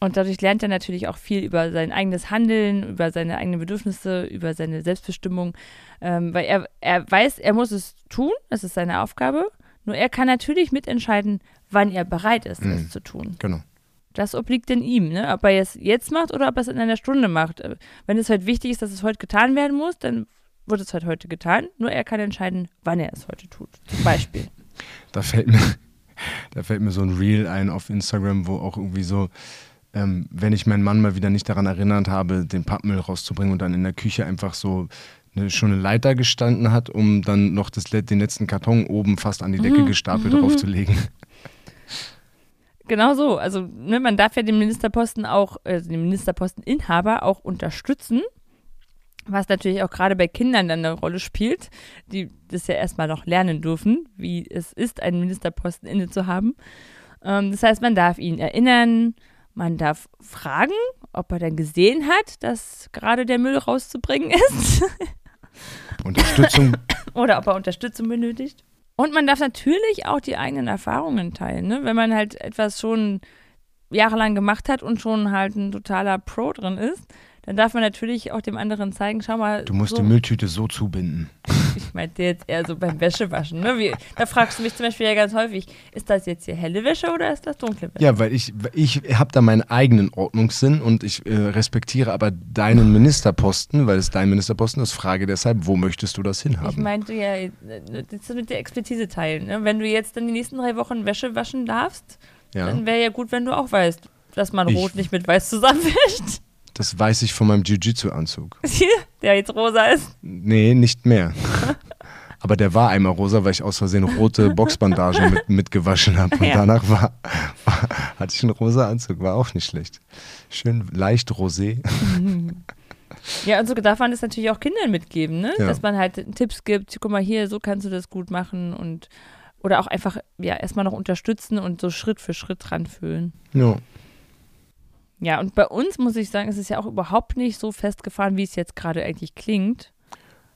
und dadurch lernt er natürlich auch viel über sein eigenes Handeln, über seine eigenen Bedürfnisse, über seine Selbstbestimmung, ähm, weil er, er weiß, er muss es tun, das ist seine Aufgabe. Nur er kann natürlich mitentscheiden, wann er bereit ist, Mhm. es zu tun. Genau. Das obliegt denn ihm, ne? ob er es jetzt macht oder ob er es in einer Stunde macht. Äh, Wenn es halt wichtig ist, dass es heute getan werden muss, dann wird es halt heute getan. Nur er kann entscheiden, wann er es heute tut. Zum Beispiel. Da fällt mir, da fällt mir so ein Reel ein auf Instagram, wo auch irgendwie so, ähm, wenn ich meinen Mann mal wieder nicht daran erinnert habe, den Pappmüll rauszubringen und dann in der Küche einfach so eine, schon eine Leiter gestanden hat, um dann noch das, den letzten Karton oben fast an die Decke gestapelt draufzulegen. Genau so. Also ne, man darf ja den Ministerposten auch, also den Ministerposteninhaber auch unterstützen, was natürlich auch gerade bei Kindern dann eine Rolle spielt, die das ja erstmal noch lernen dürfen, wie es ist, einen Ministerposten inne zu haben. Ähm, das heißt, man darf ihn erinnern, man darf fragen, ob er dann gesehen hat, dass gerade der Müll rauszubringen ist. Unterstützung, oder ob er Unterstützung benötigt. Und man darf natürlich auch die eigenen Erfahrungen teilen. Ne? Wenn man halt etwas schon jahrelang gemacht hat und schon halt ein totaler Pro drin ist, dann darf man natürlich auch dem anderen zeigen, schau mal. du musst so, die Mülltüte so zubinden. Ich meinte jetzt eher so beim Wäschewaschen. Ne? Wie, da fragst du mich zum Beispiel ja ganz häufig, ist das jetzt hier helle Wäsche oder ist das dunkle Wäsche? Ja, weil ich, ich habe da meinen eigenen Ordnungssinn und ich äh, respektiere aber deinen Ministerposten, weil es dein Ministerposten ist. Frage deshalb, wo möchtest du das hinhaben? Ich meinte ja, äh, das mit der Expertise teilen. Ne? Wenn du jetzt dann die nächsten drei Wochen Wäsche waschen darfst, ja. dann wäre ja gut, wenn du auch weißt, dass man Ich- Rot nicht mit Weiß zusammenwischt. Das weiß ich von meinem Jiu-Jitsu-Anzug. der jetzt rosa ist. Nee, nicht mehr. Aber der war einmal rosa, weil ich aus Versehen rote Boxbandagen mit, mitgewaschen habe. Und Ja. danach war, war, hatte ich einen rosa Anzug, war auch nicht schlecht. Schön leicht rosé. Ja, und so darf man das natürlich auch Kindern mitgeben, ne? Ja. Dass man halt Tipps gibt, guck mal hier, so kannst du das gut machen und oder auch einfach ja erstmal noch unterstützen und so Schritt für Schritt ranfühlen. Ja. Ja, und bei uns muss ich sagen, es ist ja auch überhaupt nicht so festgefahren, wie es jetzt gerade eigentlich klingt.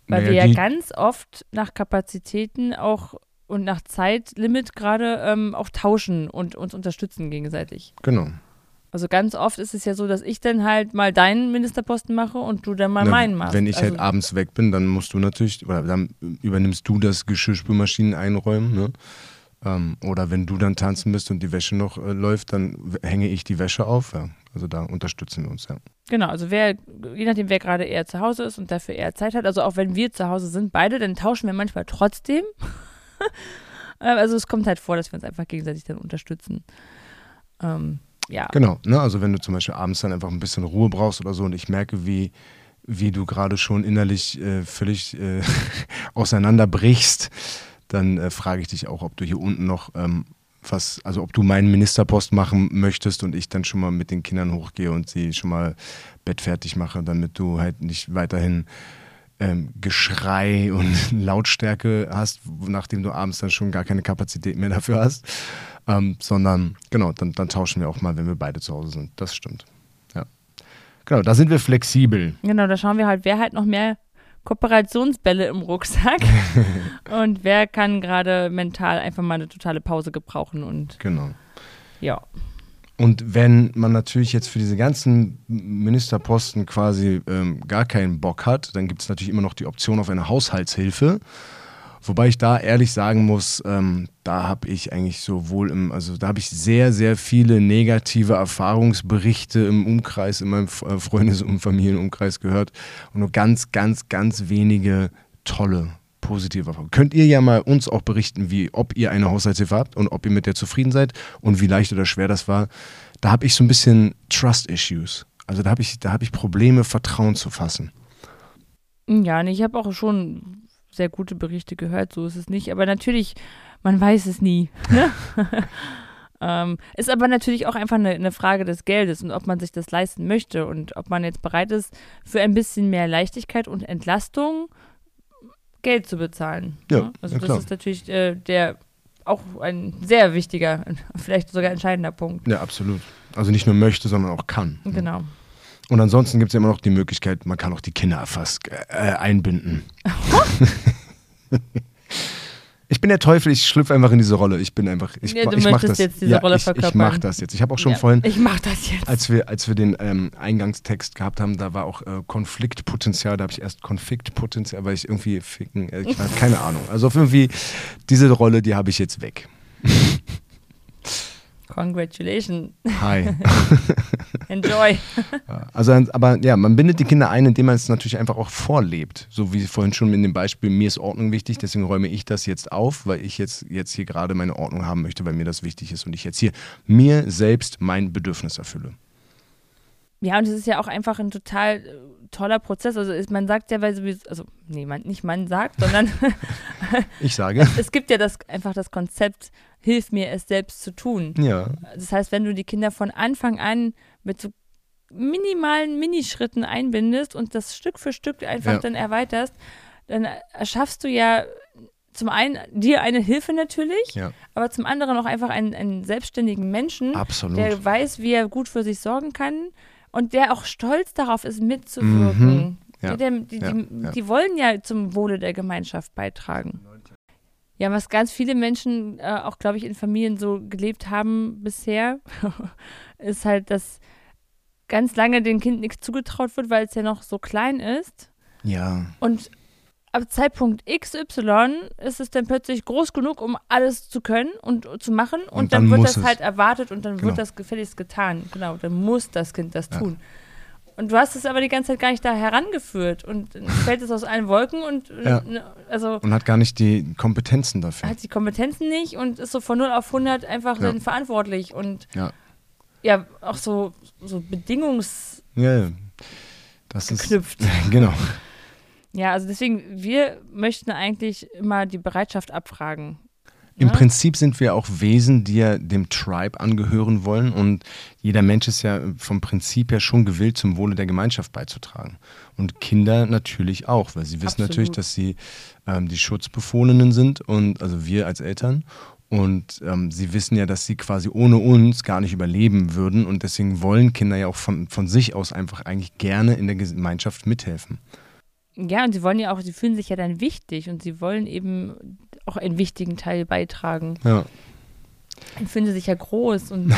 Weil Naja, wir ja ganz oft nach Kapazitäten auch und nach Zeitlimit gerade ähm, auch tauschen und uns unterstützen gegenseitig. Genau. Also ganz oft ist es ja so, dass ich dann halt mal deinen Ministerposten mache und du dann mal Na, meinen machst. Wenn ich also, halt abends weg bin, dann musst du natürlich, oder dann übernimmst du das Geschirrspülmaschinen einräumen, ne? Ähm, oder wenn du dann tanzen bist und die Wäsche noch äh, läuft, dann hänge ich die Wäsche auf. Ja. Also da unterstützen wir uns, ja. Genau, also wer, je nachdem, wer gerade eher zu Hause ist und dafür eher Zeit hat, also auch wenn wir zu Hause sind, beide, dann tauschen wir manchmal trotzdem. Ähm, also es kommt halt vor, dass wir uns einfach gegenseitig dann unterstützen. Ähm, ja. Genau, ne? also wenn du zum Beispiel abends dann einfach ein bisschen Ruhe brauchst oder so und ich merke, wie, wie du gerade schon innerlich äh, völlig äh, auseinanderbrichst, dann äh, frage ich dich auch, ob du hier unten noch ähm, was, also ob du meinen Ministerpost machen möchtest und ich dann schon mal mit den Kindern hochgehe und sie schon mal bettfertig mache, damit du halt nicht weiterhin ähm, Geschrei und Lautstärke hast, nachdem du abends dann schon gar keine Kapazität mehr dafür hast. Ähm, sondern genau, dann, dann tauschen wir auch mal, wenn wir beide zu Hause sind. Das stimmt. Ja. Genau, da sind wir flexibel. Genau, da schauen wir halt, wer hat noch mehr Kooperationsbälle im Rucksack und wer kann gerade mental einfach mal eine totale Pause gebrauchen und Genau. ja. Und wenn man natürlich jetzt für diese ganzen Ministerposten quasi ähm, gar keinen Bock hat, dann gibt es natürlich immer noch die Option auf eine Haushaltshilfe. Wobei ich da ehrlich sagen muss, ähm, da habe ich eigentlich sowohl im, also da habe ich sehr, sehr viele negative Erfahrungsberichte im Umkreis, in meinem äh, Freundes- und Familienumkreis gehört und nur ganz, ganz, ganz wenige tolle positive Erfahrungen. Könnt ihr ja mal uns auch berichten, wie, ob ihr eine Haushaltshilfe habt und ob ihr mit der zufrieden seid und wie leicht oder schwer das war. Da habe ich so ein bisschen Trust-Issues. Also da habe ich, hab ich Probleme, Vertrauen zu fassen. Ja, und ich habe auch schon sehr gute Berichte gehört, so ist es nicht. Aber natürlich, man weiß es nie. Ne? ähm, ist aber natürlich auch einfach eine, eine, Frage des Geldes und ob man sich das leisten möchte und ob man jetzt bereit ist, für ein bisschen mehr Leichtigkeit und Entlastung Geld zu bezahlen. Ja, ne? Also ja, das ist natürlich äh, der auch ein sehr wichtiger, vielleicht sogar entscheidender Punkt. Ja, absolut. Also nicht nur möchte, sondern auch kann. Genau. Und ansonsten gibt es ja immer noch die Möglichkeit, man kann auch die Kinder fast äh, einbinden. ich bin der Teufel, ich schlüpfe einfach in diese Rolle. Ich bin einfach, ich, ja, du ich möchtest das. jetzt diese ja, Rolle ich, verkörpern. Ich mach das jetzt. Ich habe auch schon ja, vorhin, ich mach das jetzt. als wir, als wir den ähm, Eingangstext gehabt haben, da war auch äh, Konfliktpotenzial. Da habe ich erst Konfliktpotenzial, weil ich irgendwie ficken, äh, ich weiß, keine Ahnung. Also auf irgendwie diese Rolle, die habe ich jetzt weg. Congratulations. Hi. Enjoy. Also, aber ja, man bindet die Kinder ein, indem man es natürlich einfach auch vorlebt. So wie vorhin schon in dem Beispiel, mir ist Ordnung wichtig, deswegen räume ich das jetzt auf, weil ich jetzt, jetzt hier gerade meine Ordnung haben möchte, weil mir das wichtig ist und ich jetzt hier mir selbst mein Bedürfnis erfülle. Ja, und es ist ja auch einfach ein total äh, toller Prozess. Also ist, man sagt ja, weil sowieso, also nee, man, nicht man sagt, sondern ich sage. Es, es, gibt ja das einfach das Konzept, hilf mir es selbst zu tun. Ja. Das heißt, wenn du die Kinder von Anfang an mit so minimalen Minischritten einbindest und das Stück für Stück einfach ja. dann erweiterst, dann erschaffst du ja zum einen dir eine Hilfe natürlich, ja. aber zum anderen auch einfach einen, einen selbstständigen Menschen, Absolut. der weiß, wie er gut für sich sorgen kann und der auch stolz darauf ist, mitzuwirken. Mhm. Ja. Die, die, die, die, wollen ja zum Wohle der Gemeinschaft beitragen. Ja, was ganz viele Menschen äh, auch, glaube ich, in Familien so gelebt haben bisher, ist halt, dass ganz lange dem Kind nichts zugetraut wird, weil es ja noch so klein ist. Ja. Und ab Zeitpunkt XY ist es dann plötzlich groß genug, um alles zu können und zu machen. Und, und dann, dann, wird das es. halt erwartet und dann genau. wird das gefälligst getan. Genau, dann muss das Kind das ja. tun. Und du hast es aber die ganze Zeit gar nicht da herangeführt und fällt es aus allen Wolken und ja. Ne, also und hat gar nicht die Kompetenzen dafür. Hat die Kompetenzen nicht und ist so von 0 auf 100 einfach ja. dann verantwortlich und ja, ja auch so, so bedingungs ja, das geknüpft. Ist, genau. Ja, also deswegen, wir möchten eigentlich immer die Bereitschaft abfragen. Im ja? Prinzip sind wir auch Wesen, die ja dem Tribe angehören wollen und jeder Mensch ist ja vom Prinzip her schon gewillt, zum Wohle der Gemeinschaft beizutragen. Und Kinder natürlich auch, weil sie wissen Absolut. natürlich, dass sie ähm, die Schutzbefohlenen sind und also wir als Eltern und ähm, sie wissen ja, dass sie quasi ohne uns gar nicht überleben würden. Und deswegen wollen Kinder ja auch von, von sich aus einfach eigentlich gerne in der Gemeinschaft mithelfen. Ja, und sie wollen ja auch, sie fühlen sich ja dann wichtig und sie wollen eben auch einen wichtigen Teil beitragen. Ja. Dann fühlen sie sich ja groß und.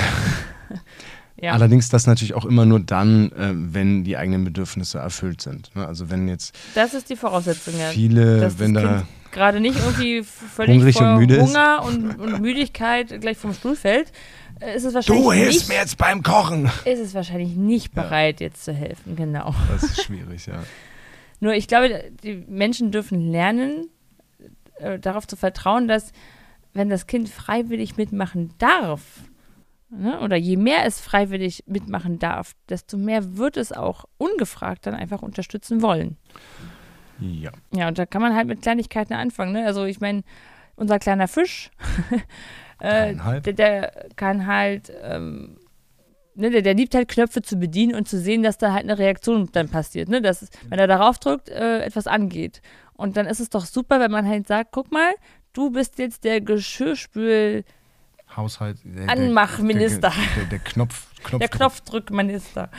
ja. Allerdings das natürlich auch immer nur dann, äh, wenn die eigenen Bedürfnisse erfüllt sind. Ne? Also wenn jetzt. Das ist die Voraussetzung, ja. Viele, wenn da. Gerade nicht irgendwie völlig vor und Hunger und, und, Müdigkeit gleich vom Stuhl fällt, äh, ist es wahrscheinlich. Du hilfst nicht, mir jetzt beim Kochen! Ist es wahrscheinlich nicht bereit, ja. jetzt zu helfen, genau. Das ist schwierig, ja. Nur ich glaube, die Menschen dürfen lernen, äh, darauf zu vertrauen, dass wenn das Kind freiwillig mitmachen darf, ne, oder je mehr es freiwillig mitmachen darf, desto mehr wird es auch ungefragt dann einfach unterstützen wollen. Ja. Ja, und da kann man halt mit Kleinigkeiten anfangen. Ne? Also ich meine, unser kleiner Fisch, äh, der, der, kann halt ähm, ne, der, der, liebt halt Knöpfe zu bedienen und zu sehen, dass da halt eine Reaktion dann passiert. Ne? Dass, wenn er darauf drückt, äh, etwas angeht. Und dann ist es doch super, wenn man halt sagt, guck mal, du bist jetzt der Geschirrspül Haushalt der, Anmachminister. Der, der, der Knopf, Knopf der Knopfdrückminister.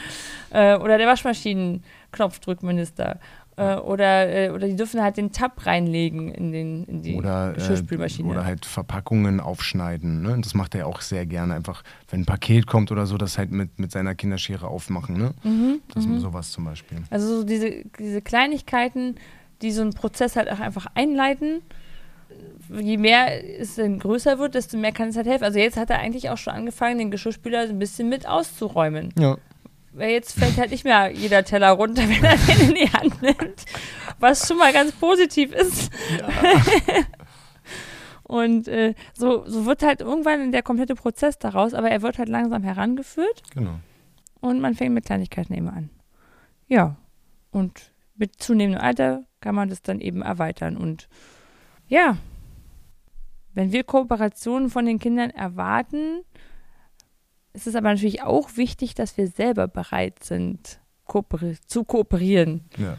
Äh, oder der Waschmaschinen-Knopfdrückminister. Äh, oder, äh, oder die dürfen halt den Tab reinlegen in, den, in die oder, äh, Geschirrspülmaschine. oder halt Verpackungen aufschneiden. Ne? Das macht er auch sehr gerne. Einfach, wenn ein Paket kommt oder so, das halt mit, mit seiner Kinderschere aufmachen. Ne? Mhm, das mhm. sowas zum Beispiel. Also so diese, diese Kleinigkeiten, die so einen Prozess halt auch einfach einleiten je mehr es dann größer wird, desto mehr kann es halt helfen. Also jetzt hat er eigentlich auch schon angefangen, den Geschirrspüler ein bisschen mit auszuräumen. Ja. Weil jetzt fällt halt nicht mehr jeder Teller runter, wenn er den in die Hand nimmt. Was schon mal ganz positiv ist. Und äh, so, so wird halt irgendwann der komplette Prozess daraus, aber er wird halt langsam herangeführt Genau. und man fängt mit Kleinigkeiten eben an. Ja. Und mit zunehmendem Alter kann man das dann eben erweitern. Und ja, wenn wir Kooperationen von den Kindern erwarten, ist es aber natürlich auch wichtig, dass wir selber bereit sind, kooperi zu kooperieren. Ja.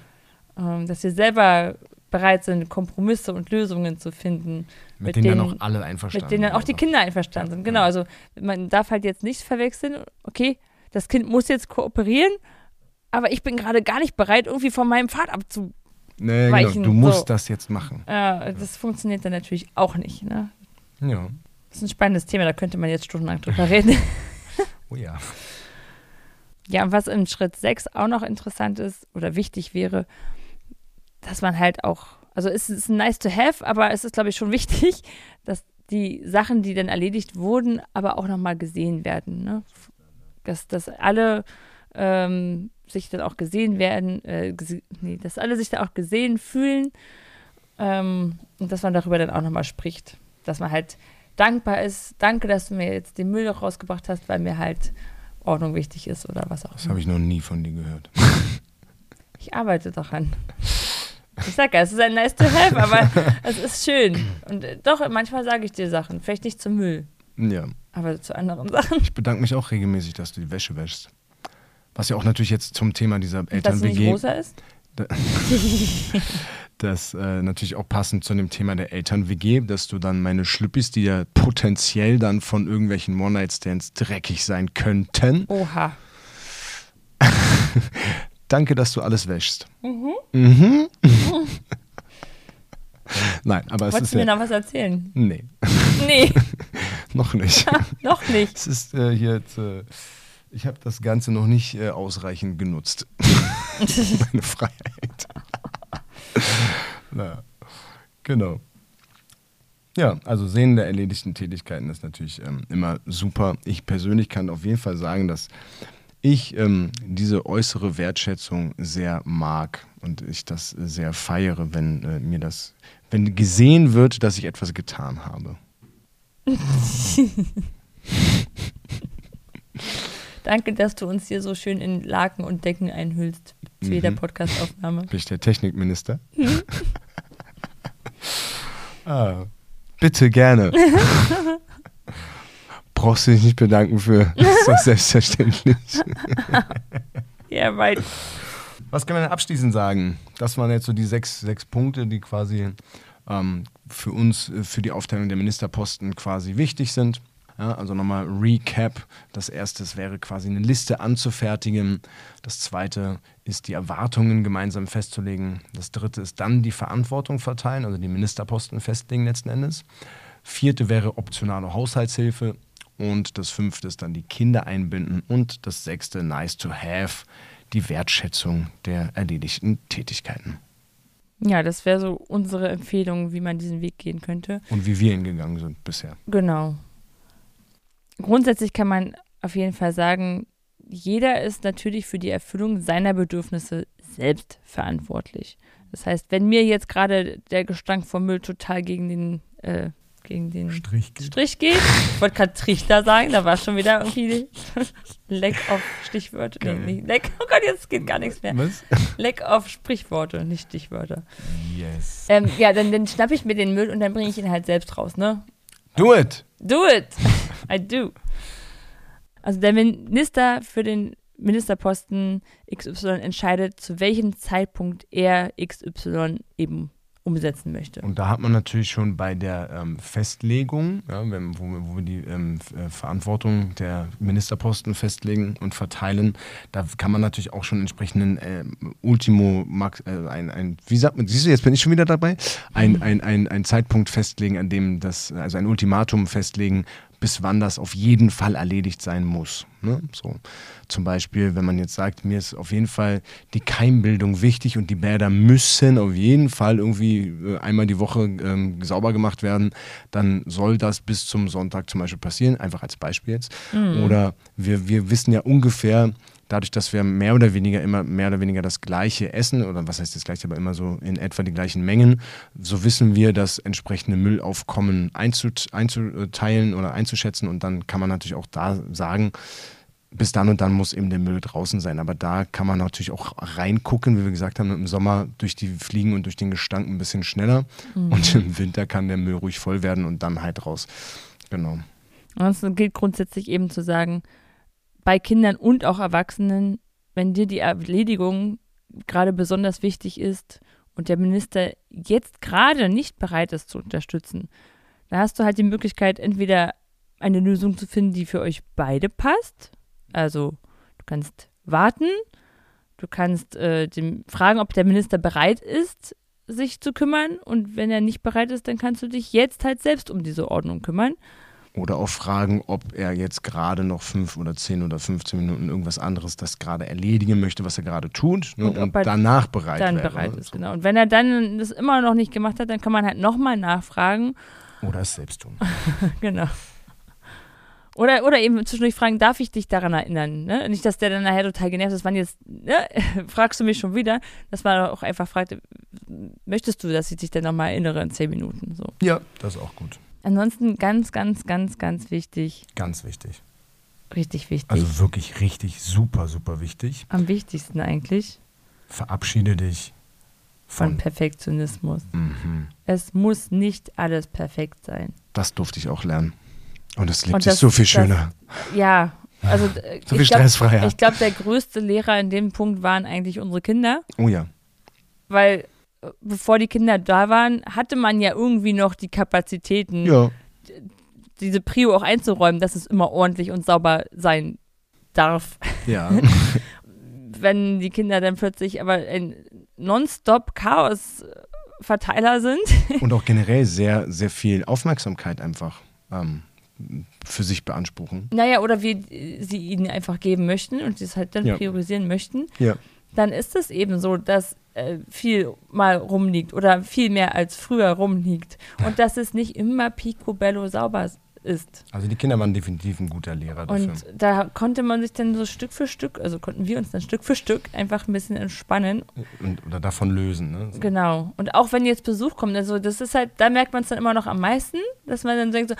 Ähm, dass wir selber bereit sind, Kompromisse und Lösungen zu finden. Mit, Mit denen, dann denen- auch alle einverstanden Mit denen dann auch die sind. Kinder einverstanden sind. Genau, Ja. also man darf halt jetzt nicht verwechseln, okay, das Kind muss jetzt kooperieren, aber ich bin gerade gar nicht bereit, irgendwie von meinem Pfad abzu. Nee, genau. Du musst so. das jetzt machen. Äh, das funktioniert dann natürlich auch nicht. Ne? Ja. Das ist ein spannendes Thema, da könnte man jetzt stundenlang drüber reden. Oh ja. Ja, und was im Schritt 6 auch noch interessant ist oder wichtig wäre, dass man halt auch, also es ist nice to have, aber es ist, glaube ich, schon wichtig, dass die Sachen, die dann erledigt wurden, aber auch nochmal gesehen werden. Ne? Dass, dass alle ähm, sich dann auch gesehen werden, äh, nee, dass alle sich da auch gesehen fühlen ähm, und dass man darüber dann auch nochmal spricht. Dass man halt dankbar ist, danke, dass du mir jetzt den Müll rausgebracht hast, weil mir halt Ordnung wichtig ist oder was auch Das immer. habe ich noch nie von dir gehört. Ich arbeite daran. Ich sag ja, es ist ein nice to have, aber es ist schön. Und äh, doch, manchmal sage ich dir Sachen. Vielleicht nicht zum Müll, Ja. aber zu anderen Sachen. Ich bedanke mich auch regelmäßig, dass du die Wäsche wäschst. Was ja auch natürlich jetzt zum Thema dieser Dass sie nicht Eltern-WG, rosa ist. das äh, natürlich auch passend zu dem Thema der Eltern-WG, dass du dann meine Schlüppis, die ja potenziell dann von irgendwelchen One-Night-Stands dreckig sein könnten, Oha. danke, dass du alles wäschst. Mhm. Nein, aber es Wolltest ist du mir ja, noch was erzählen? Nee, Nee, noch nicht. noch nicht. Es ist äh, hier jetzt, äh, ich habe das Ganze noch nicht äh, ausreichend genutzt. Meine Freiheit. Na, genau. Ja, also Sehen der erledigten Tätigkeiten ist natürlich ähm, immer super. Ich persönlich kann auf jeden Fall sagen, dass ich ähm, diese äußere Wertschätzung sehr mag und ich das sehr feiere, wenn äh, mir das, wenn gesehen wird, dass ich etwas getan habe. Danke, dass du uns hier so schön in Laken und Decken einhüllst zu jeder Mhm. Podcastaufnahme. Bin ich der Technikminister? ah, bitte gerne. Brauchst du dich nicht bedanken für. Das ist doch selbstverständlich. Ja, right. Was kann man denn abschließend sagen? Das waren jetzt so die sechs, sechs Punkte, die quasi ähm, für uns, äh, für die Aufteilung der Ministerposten quasi wichtig sind. Ja, also nochmal Recap. Das erste wäre quasi eine Liste anzufertigen. Das zweite ist die Erwartungen gemeinsam festzulegen. Das dritte ist dann die Verantwortung verteilen, also die Ministerposten festlegen letzten Endes. Vierte wäre optionale Haushaltshilfe. Und das fünfte ist dann die Kinder einbinden. Und das sechste, nice to have, die Wertschätzung der erledigten Tätigkeiten. Ja, das wäre so unsere Empfehlung, wie man diesen Weg gehen könnte. Und wie wir hingegangen sind bisher. Genau. Grundsätzlich kann man auf jeden Fall sagen, jeder ist natürlich für die Erfüllung seiner Bedürfnisse selbst verantwortlich. Das heißt, wenn mir jetzt gerade der Gestank vom Müll total gegen den, äh, gegen den Strich. Strich geht, ich wollte gerade Trichter sagen, da war schon wieder irgendwie Leck auf Stichwörter. Nee, nicht Leck, oh Gott, jetzt geht gar nichts mehr. Was? Leck auf Sprichworte, nicht Stichwörter. Yes. Ähm, ja, dann, dann schnapp ich mir den Müll und dann bringe ich ihn halt selbst raus, ne? Do it! Do it! I do. Also der Minister für den Ministerposten XY entscheidet, zu welchem Zeitpunkt er XY eben umsetzen möchte. Und da hat man natürlich schon bei der ähm, Festlegung, ja, wenn, wo, wir- wo wir die ähm, äh, Verantwortung der Ministerposten festlegen und verteilen, da kann man natürlich auch schon entsprechenden ähm, Ultimo, Max, äh, ein, ein, wie sagt man, siehst du, jetzt bin ich schon wieder dabei, ein, ein, ein, ein Zeitpunkt festlegen, an dem das, also ein Ultimatum festlegen, bis wann das auf jeden Fall erledigt sein muss. Ne? So. Zum Beispiel, wenn man jetzt sagt, mir ist auf jeden Fall die Keimbildung wichtig und die Bäder müssen auf jeden Fall irgendwie äh, einmal die Woche ähm, sauber gemacht werden, dann soll das bis zum Sonntag zum Beispiel passieren, einfach als Beispiel jetzt. Mhm. Oder wir, wir wissen ja ungefähr, dadurch, dass wir mehr oder weniger immer mehr oder weniger das gleiche essen, oder was heißt das gleiche, aber immer so in etwa die gleichen Mengen, so wissen wir, das entsprechende Müllaufkommen einzuteilen oder einzuschätzen und dann kann man natürlich auch da sagen, bis dann und dann muss eben der Müll draußen sein. Aber da kann man natürlich auch reingucken, wie wir gesagt haben, im Sommer durch die Fliegen und durch den Gestank ein bisschen schneller. Mhm. Und im Winter kann der Müll ruhig voll werden und dann halt raus. Genau. Ansonsten gilt grundsätzlich eben zu sagen, bei Kindern und auch Erwachsenen, wenn dir die Erledigung gerade besonders wichtig ist und der Minister jetzt gerade nicht bereit ist zu unterstützen, dann hast du halt die Möglichkeit, entweder eine Lösung zu finden, die für euch beide passt. Also du kannst warten, du kannst äh, dem fragen, ob der Minister bereit ist, sich zu kümmern. Und wenn er nicht bereit ist, dann kannst du dich jetzt halt selbst um diese Ordnung kümmern. Oder auch fragen, ob er jetzt gerade noch fünf oder zehn oder 15 Minuten irgendwas anderes das gerade erledigen möchte, was er gerade tut ne, und, und danach bereit dann wäre. bereit ist, genau. Und wenn er dann das immer noch nicht gemacht hat, dann kann man halt nochmal nachfragen. Oder es selbst tun. genau. Oder, oder eben zwischendurch fragen, darf ich dich daran erinnern? Ne? Nicht, dass der dann nachher total genervt ist, wann jetzt, ne? fragst du mich schon wieder, dass man auch einfach fragt, möchtest du, dass ich dich dann nochmal erinnere in zehn Minuten? So. Ja, das ist auch gut. Ansonsten ganz, ganz, ganz, ganz wichtig. Ganz wichtig. Richtig wichtig. Also wirklich richtig super, super wichtig. Am wichtigsten eigentlich. Verabschiede dich von, von Perfektionismus. Mhm. Es muss nicht alles perfekt sein. Das durfte ich auch lernen. Und es lebt sich so viel schöner. Das, ja, also so viel stressfreier. Ich glaube, der größte Lehrer in dem Punkt waren eigentlich unsere Kinder. Oh ja. Weil bevor die Kinder da waren, hatte man ja irgendwie noch die Kapazitäten, ja. diese Prio auch einzuräumen, dass es immer ordentlich und sauber sein darf. Ja. Wenn die Kinder dann plötzlich aber ein nonstop Chaos-Verteiler sind. Und auch generell sehr, sehr viel Aufmerksamkeit einfach ähm, für sich beanspruchen. Naja, oder wir sie ihnen einfach geben möchten und sie es halt dann ja. priorisieren möchten. Ja. Dann ist es eben so, dass äh, viel mal rumliegt oder viel mehr als früher rumliegt und dass es nicht immer picobello sauber ist. Also die Kinder waren definitiv ein guter Lehrer dafür. Und da konnte man sich dann so Stück für Stück, also konnten wir uns dann Stück für Stück einfach ein bisschen entspannen. Und, oder davon lösen, ne? So. Genau. Und auch wenn jetzt Besuch kommt, also das ist halt, da merkt man es dann immer noch am meisten, dass man dann denkt so,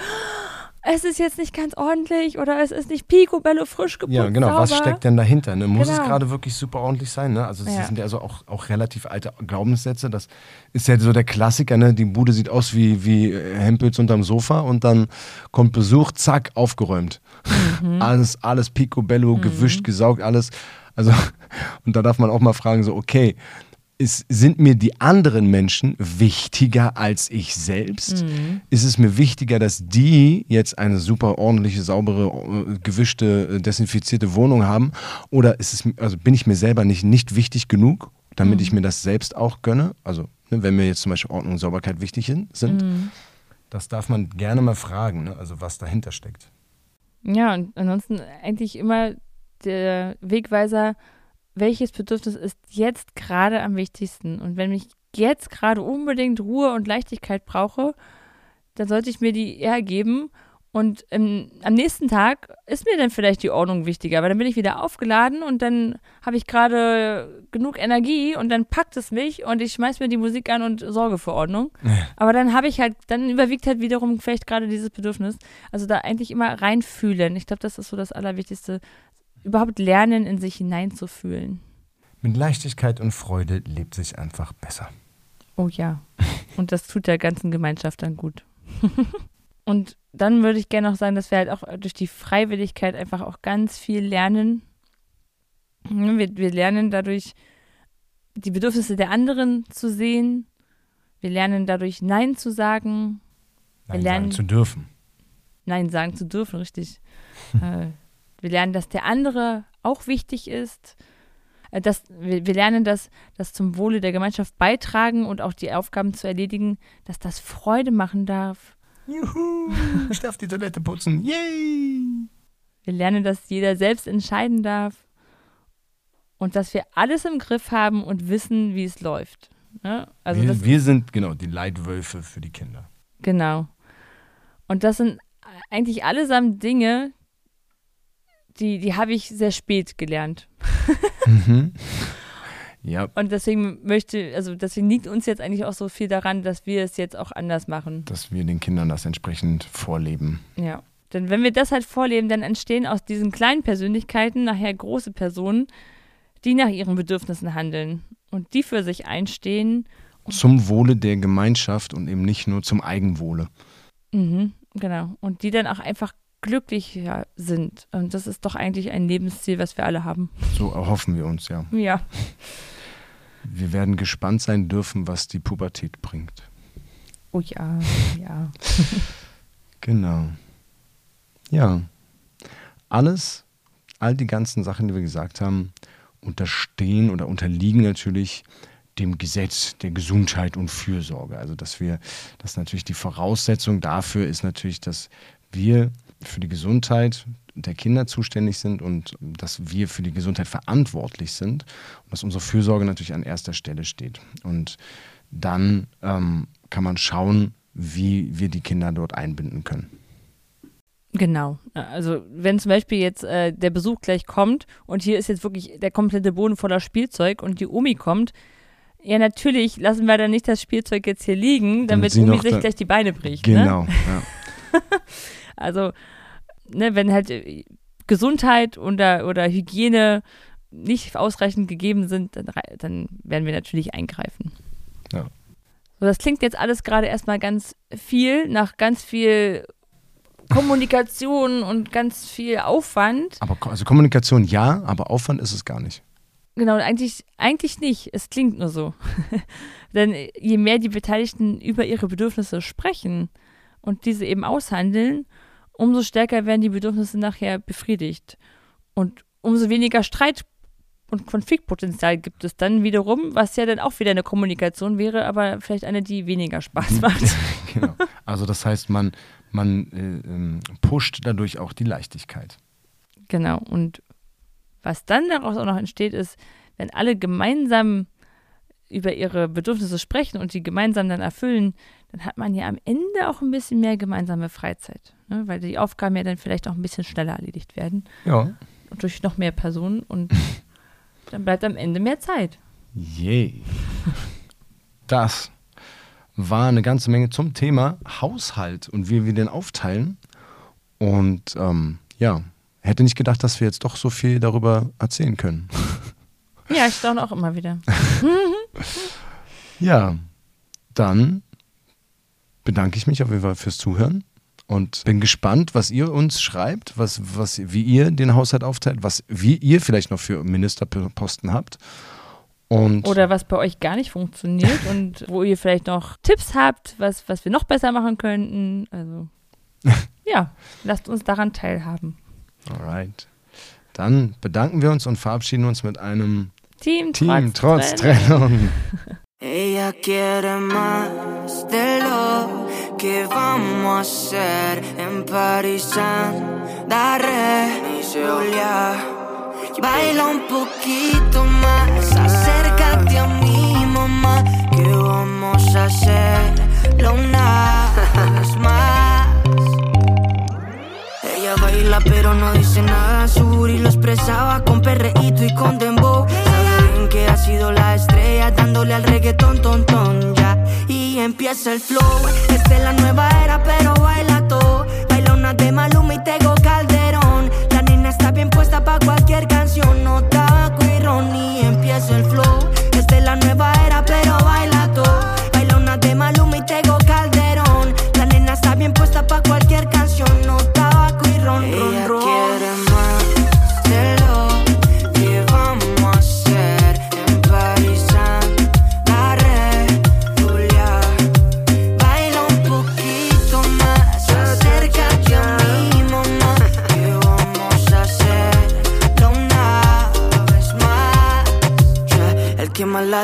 es ist jetzt nicht ganz ordentlich oder es ist nicht picobello frisch geputzt. Ja, genau. Sauber. Was steckt denn dahinter? Ne? Muss genau. es gerade wirklich super ordentlich sein? Ne? Also, das ja. sind ja also auch, auch relativ alte Glaubenssätze. Das ist ja so der Klassiker. Ne? Die Bude sieht aus wie, wie Hempels unterm Sofa und dann kommt Besuch, zack, aufgeräumt. Mhm. alles, alles picobello, mhm. gewischt, gesaugt, alles. Also, und da darf man auch mal fragen, so, okay, ist, sind mir die anderen Menschen wichtiger als ich selbst? Mhm. Ist es mir wichtiger, dass die jetzt eine super ordentliche, saubere, äh, gewischte, äh, desinfizierte Wohnung haben? Oder ist es, also bin ich mir selber nicht, nicht wichtig genug, damit mhm. ich mir das selbst auch gönne? Also, ne, wenn mir jetzt zum Beispiel Ordnung und Sauberkeit wichtig sind, mhm. das darf man gerne mal fragen, ne? also was dahinter steckt. Ja, und ansonsten eigentlich immer der Wegweiser, welches Bedürfnis ist jetzt gerade am wichtigsten? Und wenn ich jetzt gerade unbedingt Ruhe und Leichtigkeit brauche, dann sollte ich mir die eher geben. Und ähm, am nächsten Tag ist mir dann vielleicht die Ordnung wichtiger, weil dann bin ich wieder aufgeladen und dann habe ich gerade genug Energie und dann packt es mich und ich schmeiß mir die Musik an und sorge für Ordnung. Aber dann habe ich halt, dann überwiegt halt wiederum vielleicht gerade dieses Bedürfnis. Also da eigentlich immer reinfühlen. Ich glaube, das ist so das Allerwichtigste, überhaupt lernen, in sich hineinzufühlen. Mit Leichtigkeit und Freude lebt sich einfach besser. Oh ja. Und das tut der ganzen Gemeinschaft dann gut. und dann würde ich gerne noch sagen, dass wir halt auch durch die Freiwilligkeit einfach auch ganz viel lernen. Wir, wir lernen dadurch, die Bedürfnisse der anderen zu sehen. Wir lernen dadurch, Nein zu sagen. Nein wir lernen, sagen zu dürfen. Nein sagen zu dürfen, richtig. wir lernen, dass der andere auch wichtig ist. Äh, dass, wir, wir lernen, dass das zum Wohle der Gemeinschaft beitragen und auch die Aufgaben zu erledigen, dass das Freude machen darf. Juhu, ich darf die Toilette putzen. Yay! Wir lernen, dass jeder selbst entscheiden darf und dass wir alles im Griff haben und wissen, wie es läuft. Ja? Also wir, das, wir sind genau die Leitwölfe für die Kinder. Genau. Und das sind eigentlich allesamt Dinge, die, die habe ich sehr spät gelernt. Mhm. Ja, Und deswegen möchte, also deswegen liegt uns jetzt eigentlich auch so viel daran, dass wir es jetzt auch anders machen. dass wir den Kindern das entsprechend vorleben. Ja. Denn wenn wir das halt vorleben, dann entstehen aus diesen kleinen Persönlichkeiten nachher große Personen, die nach ihren Bedürfnissen handeln und die für sich einstehen. Zum Wohle der Gemeinschaft und eben nicht nur zum Eigenwohle. Mhm, genau. Und die dann auch einfach glücklicher sind. Und das ist doch eigentlich ein Lebensziel, was wir alle haben. So erhoffen wir uns, ja. Ja. Wir werden gespannt sein dürfen, was die Pubertät bringt. Oh ja, ja. Genau. Ja. Alles, all die ganzen Sachen, die wir gesagt haben, unterstehen oder unterliegen natürlich dem Gesetz der Gesundheit und Fürsorge. Also dass wir, dass natürlich die Voraussetzung dafür ist natürlich, dass wir für die Gesundheit der Kinder zuständig sind und dass wir für die Gesundheit verantwortlich sind und dass unsere Fürsorge natürlich an erster Stelle steht. Und dann ähm, kann man schauen, wie wir die Kinder dort einbinden können. Genau. Also wenn zum Beispiel jetzt äh, der Besuch gleich kommt und hier ist jetzt wirklich der komplette Boden voller Spielzeug und die Omi kommt, ja natürlich lassen wir dann nicht das Spielzeug jetzt hier liegen, damit sie Omi sich da- gleich die Beine bricht. Ne? Genau. Ja. Also, ne, wenn halt äh, Gesundheit oder, oder Hygiene nicht ausreichend gegeben sind, dann, dann werden wir natürlich eingreifen. Ja. So, das klingt jetzt alles gerade erstmal ganz viel, nach ganz viel Kommunikation und ganz viel Aufwand. Aber also Kommunikation ja, aber Aufwand ist es gar nicht. Genau, eigentlich, eigentlich nicht. Es klingt nur so. Denn je mehr die Beteiligten über ihre Bedürfnisse sprechen und diese eben aushandeln, umso stärker werden die Bedürfnisse nachher befriedigt. Und umso weniger Streit und Konfliktpotenzial gibt es dann wiederum, was ja dann auch wieder eine Kommunikation wäre, aber vielleicht eine, die weniger Spaß macht. genau. Also das heißt, man, man äh, ähm, pusht dadurch auch die Leichtigkeit. Genau. Und was dann daraus auch noch entsteht, ist, wenn alle gemeinsam über ihre Bedürfnisse sprechen und die gemeinsam dann erfüllen, dann hat man ja am Ende auch ein bisschen mehr gemeinsame Freizeit. Ne? Weil die Aufgaben ja dann vielleicht auch ein bisschen schneller erledigt werden Ja. und durch noch mehr Personen und dann bleibt am Ende mehr Zeit. Yay. Das war eine ganze Menge zum Thema Haushalt und wie wir den aufteilen. Und ähm, ja, hätte nicht gedacht, dass wir jetzt doch so viel darüber erzählen können. Ja, ich staune auch immer wieder. Ja, dann bedanke ich mich auf jeden Fall fürs Zuhören und bin gespannt, was ihr uns schreibt, was, was, wie ihr den Haushalt aufteilt, was, wie ihr vielleicht noch für Ministerposten habt. Und Oder was bei euch gar nicht funktioniert und wo ihr vielleicht noch Tipps habt, was, was wir noch besser machen könnten. Also ja, lasst uns daran teilhaben. alright. Dann bedanken wir uns und verabschieden uns mit einem Team, Team trotz Trennung. Trennung. Ella quiere más de lo que vamos a hacer en París, Daré, Julia. Baila un poquito más, acércate a mi mamá, que vamos a hacerlo una vez más. Ella baila pero no dice nada, su booty lo expresaba con perreíto y con dembow. Que ha sido la estrella dándole al reggaetón, ton, ton, ya. Y empieza el flow, esta es la nueva era pero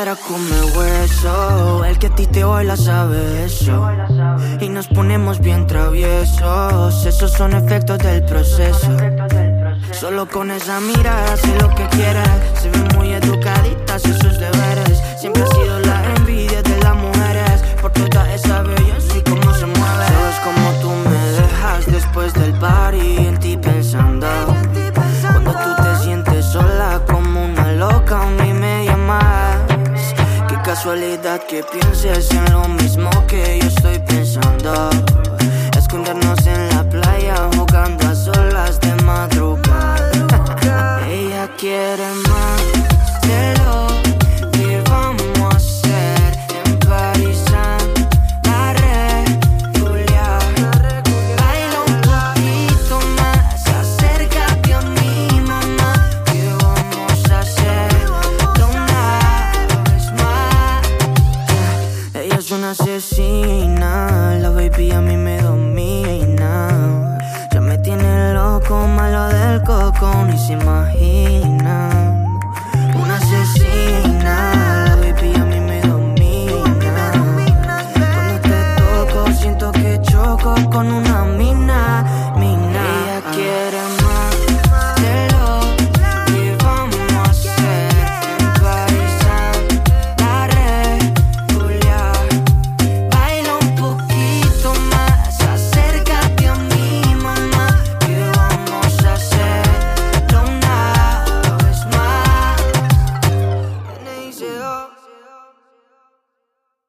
come hueso. El que a ti te baila sabe eso. Y nos ponemos bien traviesos. Esos son efectos del proceso. Solo con esa mirada sé lo que quiere. Se ve muy educadita, hace sus deberes. Siempre ha sido casualidad que pienses en lo mismo que yo estoy pensando.